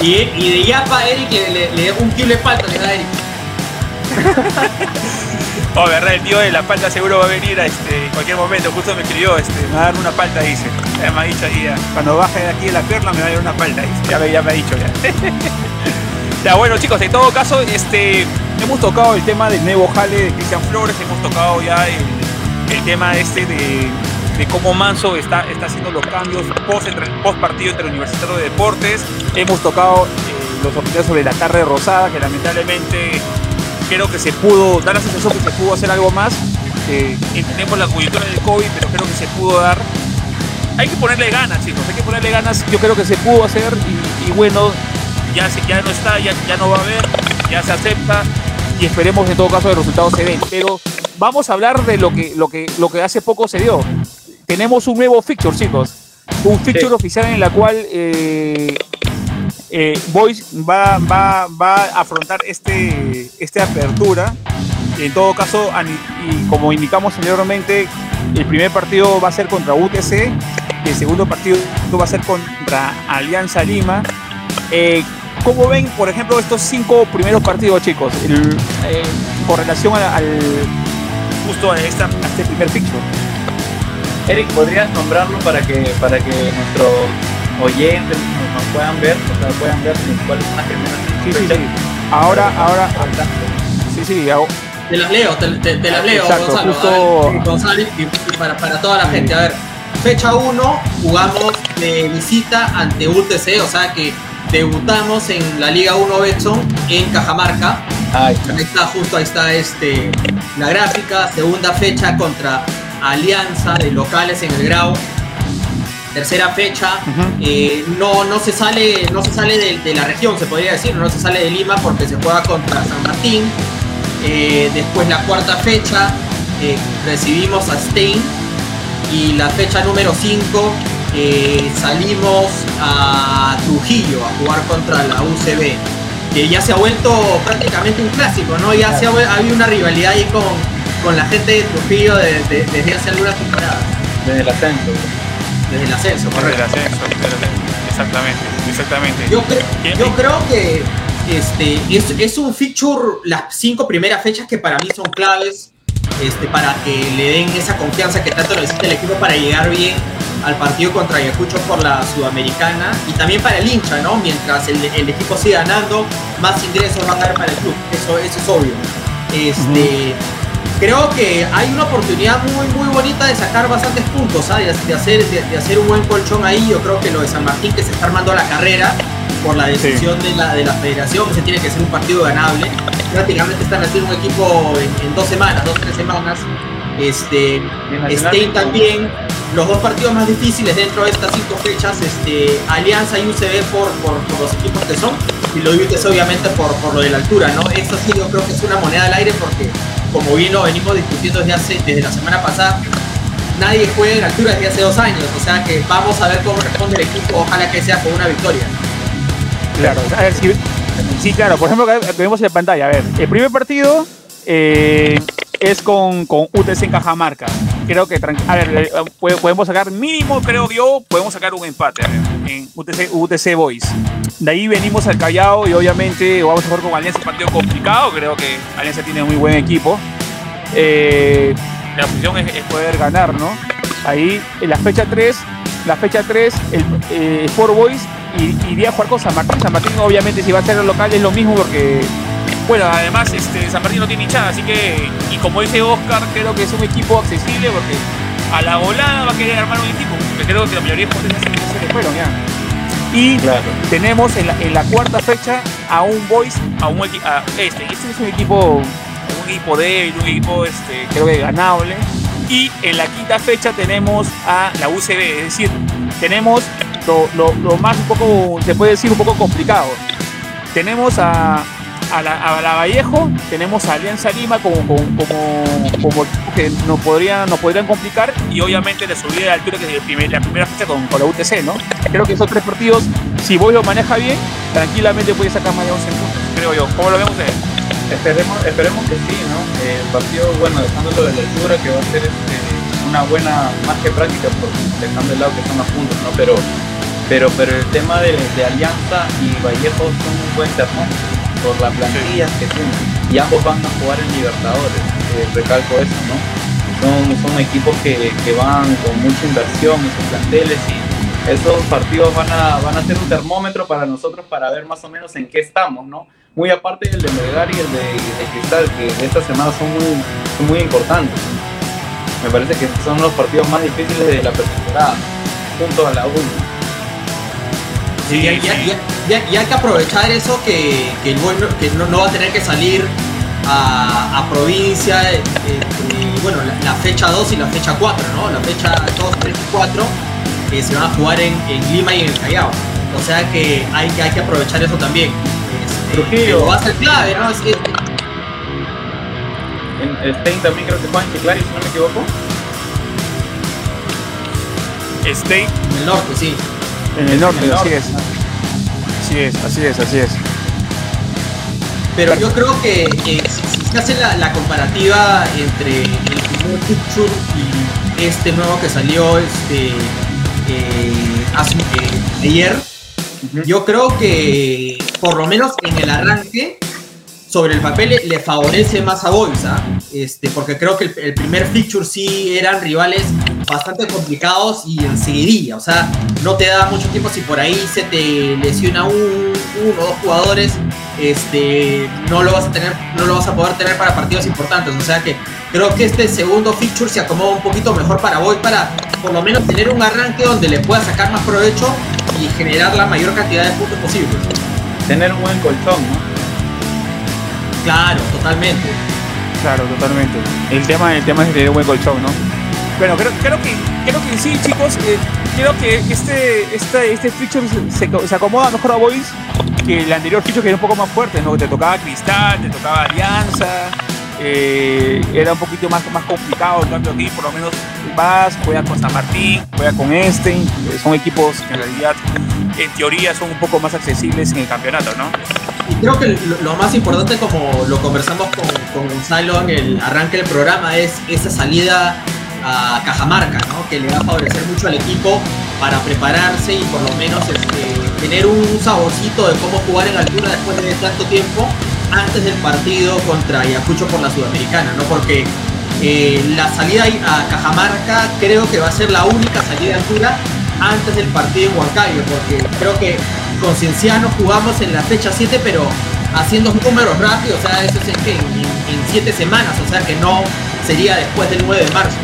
Y, y de Yapa, Eric le, le, le- un kilo de palta le da a Eric. Oh, verdad, el tío de la palta seguro va a venir a este, en cualquier momento, justo me escribió, este, me va a dar una palta, dice. Ya me ha dicho ya, cuando baje de aquí de la perla me va a dar una palta, dice. Ya me, ya me ha dicho ya. [LAUGHS] ya, bueno chicos, en todo caso, este, hemos tocado el tema del nuevo jale de Cristian Flores, hemos tocado ya el, el tema este de, de cómo Manso está, está haciendo los cambios post, partido entre Universitario de Deportes, hemos tocado eh, los opiniones sobre la tarde rosada, que lamentablemente creo que se pudo, dar la sensación que se pudo hacer algo más. Eh, entendemos la coyuntura del COVID, pero creo que se pudo dar. Hay que ponerle ganas, chicos, hay que ponerle ganas. Yo creo que se pudo hacer y, bueno, ya, ya no está, ya, ya no va a haber, ya se acepta y esperemos en todo caso que los resultados se den. Pero vamos a hablar de lo que, lo que, lo que hace poco se dio. Tenemos un nuevo fixture, chicos. Un fixture Sí. oficial en la cual eh, eh, Boys va, va, va a afrontar este, esta apertura. En todo caso, y como indicamos anteriormente, el primer partido va a ser contra UTC, el segundo partido va a ser contra Alianza Lima. Eh, ¿Cómo ven, por ejemplo, estos cinco primeros partidos, chicos, El- eh, con relación al justo a, esta- a este primer fixture? Eric, ¿podrías nombrarlo para que, para que nuestros oyentes nos, nos puedan ver? O sea, puedan ver cuáles son las primeras Sí, sí, fechas? sí. Ahora, ahora, sí, sí, ahora- Te las leo, te, te- te las leo, Exacto, Gonzalo. justo- ver, Gonzalo y, y para, para toda la gente. A ver, fecha 1, jugamos de visita ante UTC, o sea que debutamos en la Liga 1 Betson en Cajamarca. Ahí está. Ahí está, justo ahí está este, la gráfica. Segunda fecha contra Alianza de locales en el Grau. Tercera fecha, eh, no, no se sale, no se sale de, de la región, se podría decir, no se sale de Lima porque se juega contra San Martín. Eh, después la cuarta fecha eh, recibimos a Stein y la fecha número 5 salimos a Trujillo a jugar contra la UCB que ya se ha vuelto prácticamente un clásico, ¿no? Ya se ha habido una rivalidad ahí con, con la gente de Trujillo de- de- desde hace algunas temporadas, Desde el ascenso. desde el ascenso, Correcto, correcto. el ascenso, exactamente, exactamente. Yo, cre- Bien, yo creo que este, es, es un feature, las cinco primeras fechas que para mí son claves este, para que le den esa confianza que tanto necesita el equipo para llegar bien al partido contra Ayacucho por la Sudamericana y también para el hincha, ¿no? Mientras el, el equipo siga ganando, más ingresos va a dar para el club, eso, eso es obvio. Este, Creo que hay una oportunidad muy muy bonita de sacar bastantes puntos, ¿ah? de, de, hacer, de, hacer un buen colchón ahí. Yo creo que lo de San Martín que se está armando la carrera por la decisión de, la, de la federación, se tiene que ser un partido ganable. Prácticamente están haciendo un equipo en, en dos semanas, dos, tres semanas. Este, Stein también, los dos partidos más difíciles dentro de estas cinco fechas, este, Alianza y UCB por, por, por los equipos que son, y lo es obviamente por, por lo de la altura, ¿no? Esto sí yo creo que es una moneda al aire porque, como bien lo venimos discutiendo desde, hace, desde la semana pasada, nadie juega en altura desde hace dos años, o sea que vamos a ver cómo responde el equipo, ojalá que sea con una victoria. Claro, a ver, si, sí, claro, por ejemplo, que vemos en pantalla, a ver, el primer partido... Eh, es con, con UTC en Cajamarca. Creo que, a ver, eh, podemos sacar mínimo, creo yo, podemos sacar un empate en UTC, UTC Boys. De ahí venimos al Callao y obviamente vamos a jugar con Alianza, un partido complicado. Creo que Alianza tiene muy buen equipo. Eh, la opción es, poder ganar, ¿no? Ahí, en la fecha 3, la fecha 3, el eh, Sport Boys iría a jugar con San Martín. San Martín, obviamente, si va a ser local es lo mismo porque bueno, además este, San Martín no tiene hinchada, así que, y como dice Oscar, creo que es un equipo accesible porque a la volada va a querer armar un equipo, creo que la mayoría de potencias se, le fueron ya. Y tenemos en la, en la, cuarta fecha a un Boys, a un a este, este es un equipo, un equipo débil, un equipo este, creo que ganable. Y en la quinta fecha tenemos a la UCB, es decir, tenemos lo, lo, lo más un poco, se puede decir un poco complicado. Tenemos a, a la, Vallejo, tenemos a Alianza Lima como, como, que nos podrían, nos podrían complicar y obviamente la subida de altura que es la primera fecha con, la UTC, ¿no? Creo que esos tres partidos, si vos lo maneja bien, tranquilamente puede sacar más de 11 puntos, creo yo. ¿Cómo lo vemos ustedes? Esperemos, esperemos que sí, ¿no? El partido, bueno, dejándolo de la altura, que va a ser este, una buena, más que práctica, por, dejando de lado que son más puntos, ¿no? Pero, pero, pero el tema de, de Alianza y Vallejo son un buen termómetro por la plantilla que tienen. Y ambos van a jugar en Libertadores, eh, recalco eso, ¿no? Son, son equipos que, que, van con mucha inversión en sus planteles y esos partidos van a, van a ser un termómetro para nosotros para ver más o menos en qué estamos, ¿no? Muy aparte del de Melgar y el de, Cristal, que esta semana son muy, son muy importantes. Me parece que son los partidos más difíciles de la pretemporada, junto a la 1 y, hay que aprovechar eso que, que, bueno, que no, va a tener que salir a, provincia, eh, eh, bueno, la, fecha 2 y la fecha 4, ¿no? La fecha 2, 3 y 4 que se van a jugar en, Lima y en el Callao. O sea que hay, hay que aprovechar eso también. Este, Trujillo. va a ser clave, ¿no? Es que, en Stein también creo que juega en Chiclari, si no me equivoco. Stein. En el norte, sí. En el norte, así es. Así es, así es, así es. Pero yo creo que si, se hace la, comparativa entre el primer picture y este nuevo que salió este eh, hace, eh, ayer, yo creo que por lo menos en el arranque sobre el papel le, favorece más a Bolsa, este, porque creo que el, primer feature sí eran rivales bastante complicados y enseguidilla, o sea, no te da mucho tiempo si por ahí se te lesiona un, uno o dos jugadores, este, no lo vas a tener, no lo vas a poder tener para partidos importantes, o sea que creo que este segundo feature se acomoda un poquito mejor para Boy para por lo menos tener un arranque donde le pueda sacar más provecho y generar la mayor cantidad de puntos posibles. Tener un buen colchón, ¿no? Claro, totalmente. Claro, totalmente. El tema, el tema es de un buen colchón, ¿no? Bueno, creo, que, creo que sí, chicos. Eh, creo que este, este, este feature se, acomoda mejor a Boys que el anterior feature que era un poco más fuerte, ¿no? Te tocaba Cristal, te tocaba Alianza. Eh, era un poquito más, más complicado, en cambio aquí por lo menos vas, juega con San Martín, juega con este, son equipos que en realidad en teoría son un poco más accesibles en el campeonato, ¿no? Y creo que lo, más importante, como lo conversamos con, con, Gonzalo en el arranque del programa, es esa salida a Cajamarca, ¿no? que le va a favorecer mucho al equipo para prepararse y por lo menos este, tener un saborcito de cómo jugar en altura después de tanto tiempo antes del partido contra Ayacucho por la Sudamericana, ¿no? Porque Eh, la salida a Cajamarca creo que va a ser la única salida de altura antes del partido en Huancayo, porque creo que con Cienciano jugamos en la fecha 7, pero haciendo números rápidos, o sea, eso es en, en, 7 semanas, o sea que no sería después del 9 de marzo.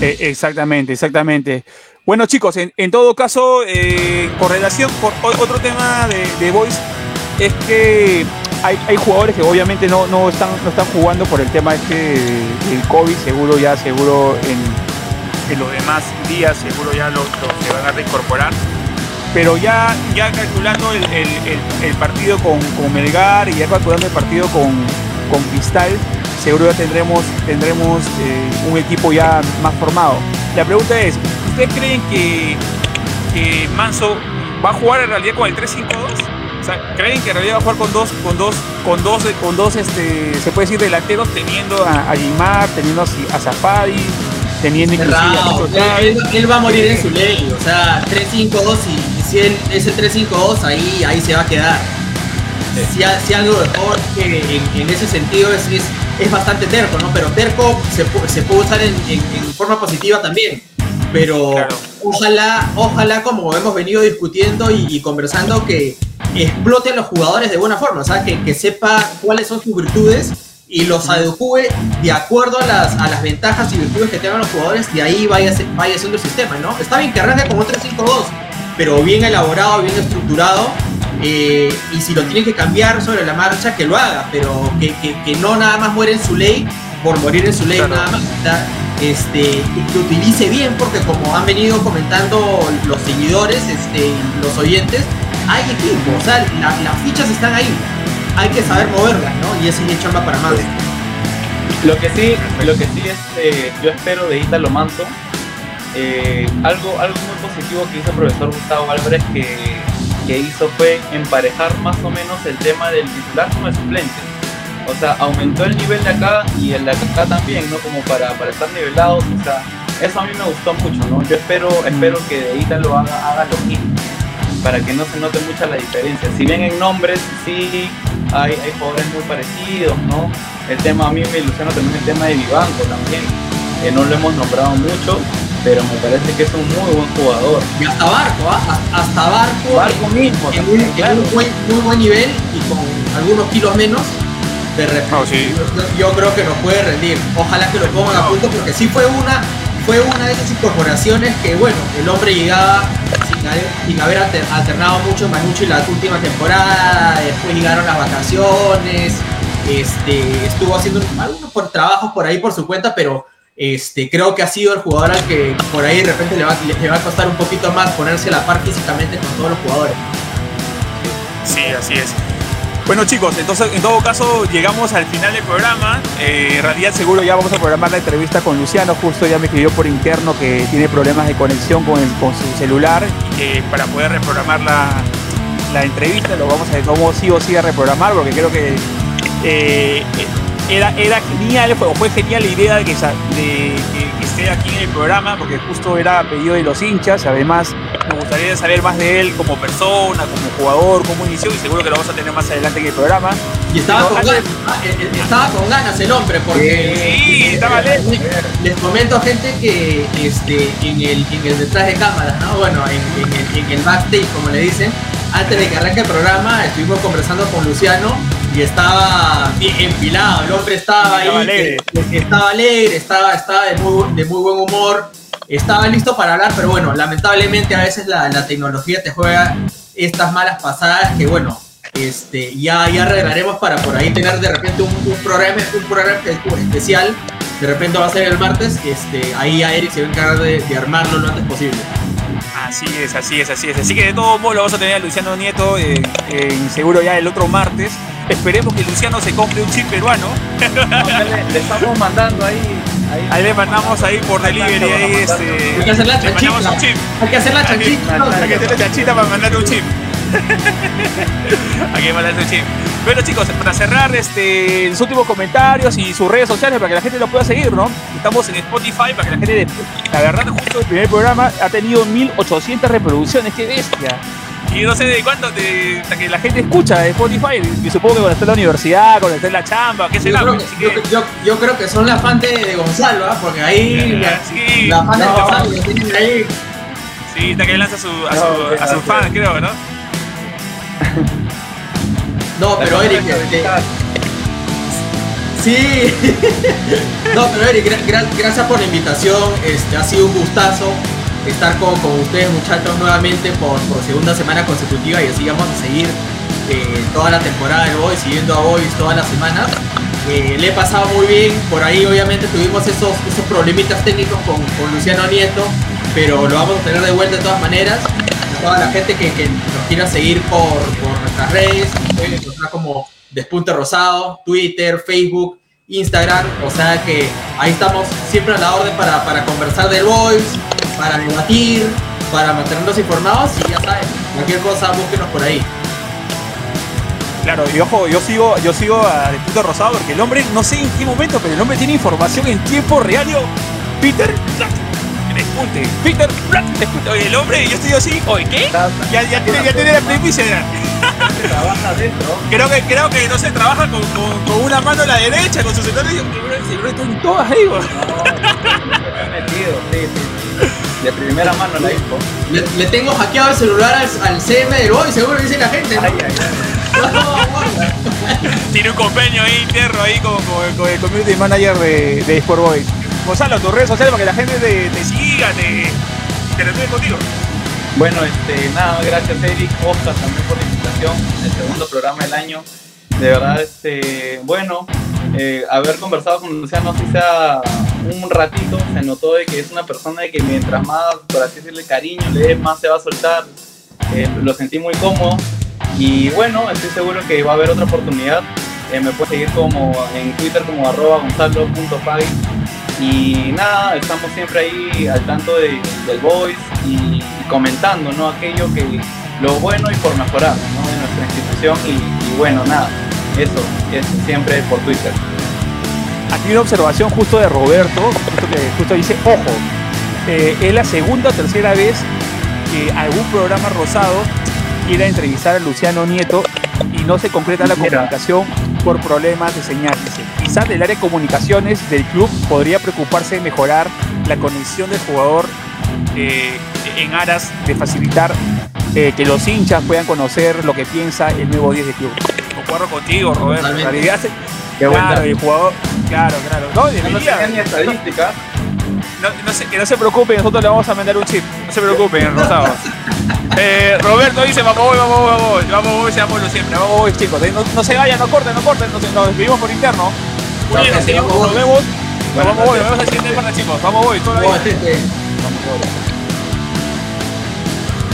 Eh, exactamente, exactamente. Bueno chicos, en, todo caso, eh, con por otro tema de, de es que hay, jugadores que obviamente no, no, están, no están jugando por el tema este del COVID, seguro ya, seguro en, los demás días, seguro ya los, se van a reincorporar. Pero ya, ya calculando el, partido con, Melgar y ya calculando el partido con, con Cristal, seguro ya tendremos, tendremos eh, un equipo ya más formado. La pregunta es, ¿ustedes creen que, que Manso va a jugar en realidad con el 3-5-2? O sea, ¿creen que en realidad va a jugar con dos, con dos, con dos, con dos, este, se puede decir delanteros, teniendo a, a teniendo a Zafadi, teniendo inclusive a él, él, va a morir en su ley, o sea, 3-5-2 y, si él es el 3-5-2 ahí, ahí se va a quedar. Si, si, algo mejor que en, ese sentido es, es, es, bastante terco, ¿no? Pero terco se, se puede usar en, en, forma positiva también. Pero ojalá, ojalá, como hemos venido discutiendo y conversando, que explote a los jugadores de buena forma, o sea, que, que sepa cuáles son sus virtudes y los adecue de acuerdo a las, a las ventajas y virtudes que tengan los jugadores, de ahí vaya, vaya siendo el sistema, ¿no? Está bien que arranque como 3-5-2, pero bien elaborado, bien estructurado, eh, y si lo tiene que cambiar sobre la marcha, que lo haga, pero que, que, no nada más muere en su ley por morir en su ley nada más. Este, que utilice bien, porque como han venido comentando los seguidores, este, los oyentes, hay equipo, o sea, las fichas están ahí. Hay que saber moverlas, ¿no? Y eso es chamba para más. Lo que sí, lo que sí es, eh, yo espero de Italo Manso, eh, algo, algo muy positivo que hizo el profesor Gustavo Álvarez que, que hizo fue emparejar más o menos el tema del titular con el suplente. O sea, aumentó el nivel de acá y el de acá también, ¿no? Como para, para estar nivelados. O sea, eso a mí me gustó mucho, ¿no? Yo espero, espero que de Ítalo haga, haga lo mismo para que no se note mucha la diferencia. Si bien en nombres sí hay, hay jugadores muy parecidos, ¿no? El tema, a mí me ilusiona también el tema de Vivanco también, que no lo hemos nombrado mucho, pero me parece que es un muy buen jugador. Y hasta Barco, ¿ah? hasta Barco, Barco mismo, en, un, muy buen nivel y con algunos kilos menos. De repente, oh, yo, creo que nos puede rendir. Ojalá que lo pongan a punto porque sí fue una fue una de esas incorporaciones que, bueno, el hombre llegaba sin haber, alternado mucho Manucci la última temporada, después llegaron las vacaciones, este, estuvo haciendo algunos por, trabajos por ahí por su cuenta, pero este, creo que ha sido el jugador al que por ahí de repente le va, le va a costar un poquito más ponerse a la par físicamente con todos los jugadores. Sí, así es. Bueno chicos, entonces en todo caso llegamos al final del programa. Eh, en realidad seguro ya vamos a programar la entrevista con Luciano. Justo ya me escribió por interno que tiene problemas de conexión con, con su celular para poder reprogramar la, la entrevista lo vamos a como sí o sí a reprogramar porque creo que eh, era, era genial, fue, fue genial la idea de que, de que esté aquí en el programa porque justo era pedido de los hinchas. Además me gustaría saber más de él como persona, como jugador, cómo inició y seguro que lo vamos a tener más adelante en el programa. Y estaba, con, ganas, eh, eh, estaba con ganas el hombre, porque sí, estaba les, les comento gente que este, en, el, en el detrás de cámaras, ¿no? bueno, en, en el backstage, como le dicen, antes de que arranque el programa, estuvimos conversando con Luciano y estaba bien empilado, el hombre estaba, ahí, alegre. estaba alegre, estaba, estaba de, muy, de muy buen humor estaba listo para hablar, pero bueno, lamentablemente a veces la, tecnología te juega estas malas pasadas que bueno, este, ya, ya arreglaremos para por ahí tener de repente un, programa, un programa especial, de repente va a ser el martes, este, ahí a Eric se va a encargar de, armarlo lo antes posible. Así es, así es, así es. Así que de todos modos lo vamos a tener a Luciano Nieto eh, seguro ya el otro martes. Esperemos que Luciano se compre un chip peruano. le estamos mandando ahí Ahí, le mandamos ahí por delivery ahí este. Hay que hacer la chanchita. Hay que hacer la chanchita. Hay que hacer la chanchita para mandar un chip. Que mandar un chip. Bueno chicos, para cerrar este, los últimos comentarios y sus redes sociales para que la gente lo pueda seguir, ¿no? Estamos en Spotify para que la gente, la verdad, justo el primer programa ha tenido 1800 reproducciones, qué bestia. Y no sé de cuándo te. hasta que la gente escucha de Spotify. Y supongo que cuando está en la universidad, cuando está en la chamba, qué sé Yo yo. creo, que, Así yo, que- yo- yo creo que son la fan de, Gonzalo, ¿ah? porque ahí la, Sí, la fan de no. Gonzalo tienen ahí. sí, hasta que lanza a su, a No, su, a su fan, creo, ¿no? [LAUGHS] No, pero Eric, sí. [LAUGHS] no, pero Eric, gra- gra- gracias por la invitación. Este, ha sido un gustazo estar con, con ustedes, muchachos, nuevamente por, por segunda semana consecutiva y así vamos a seguir eh, toda la temporada del Boys, siguiendo a Boys todas las semanas. Eh, le he pasado muy bien, por ahí obviamente tuvimos esos, esos problemitas técnicos con, con Luciano Nieto, pero lo vamos a tener de vuelta de todas maneras. Toda la gente que, que nos quiera seguir por, por nuestras redes, pueden encontrar como Despunte Rosado, Twitter, Facebook, Instagram, o sea que ahí estamos siempre a la orden para, para conversar del Voice, para debatir, para mantenernos informados y ya saben, cualquier cosa búsquenos por ahí. Claro, y ojo, yo sigo, yo sigo a Despunto Rosado porque el hombre, no sé en qué momento, pero el hombre tiene información en tiempo real. Peter, despunte, Peter, Black, despunte. Oye, el hombre, yo estoy así, oye, ¿qué? Ya, ya tiene, ya tiene la primicia [LAUGHS] trabaja adentro. Creo que, creo que no se trabaja con, con, con una mano a la derecha, con su sector y yo, está en todas, me he metido, sí, sí, sí. De primera mano la info. Le, le tengo hackeado el celular al, al CM del Voice, seguro dice la gente. ¿no? Ay, ay, [LAUGHS] tiene un convenio ahí interno ahí con, con, Con el community manager de, de Sport Boys. Gonzalo, tus redes sociales para que la gente te, te siga, te, te contigo. Bueno, este, nada, gracias Eric, Oscar también por la invitación, el segundo programa del año. De verdad, este, bueno, eh, haber conversado con Luciano, así sea un ratito, se notó de que es una persona de que mientras más, por así decirle, cariño le des, más se va a soltar. Eh, lo sentí muy cómodo. Y bueno, estoy seguro que va a haber otra oportunidad. Eh, me puedes seguir como en Twitter como arroba gonzalo.pag. Y nada, estamos siempre ahí al tanto de- del voice y, comentando ¿no? aquello que lo bueno y por mejorar ¿no? de nuestra institución. Y, y bueno, nada, eso, eso siempre por Twitter. Aquí una observación justo de Roberto, justo que justo dice, ojo, eh, es la segunda o tercera vez que algún programa rosado quiera entrevistar a Luciano Nieto y no se concreta la comunicación por problemas de señal. Quizás el área de comunicaciones del club podría preocuparse de mejorar la conexión del jugador eh, en aras de facilitar eh, que los hinchas puedan conocer lo que piensa el nuevo 10 del club. Concuerdo contigo, Roberto. En realidad, claro, el jugador, claro, claro. No, No debería. tenía ni estadísticas. No, no sé, Que no se preocupen, nosotros le vamos a mandar un chip. no se preocupen, Rosados. Eh, Roberto dice, vamos, voy, vamos, voy, vamos, vamos, voy, seámoslo siempre. Vamos, Vamos, chicos, no, no se vayan, no corten, no corten, nos, nos despedimos por interno. Cuídense, gente, nos vemos. Buenas Vamos, voy, nos vemos al siguiente de chicos. Vamos, voy, toda la Bueno, vida. Vamos, hola.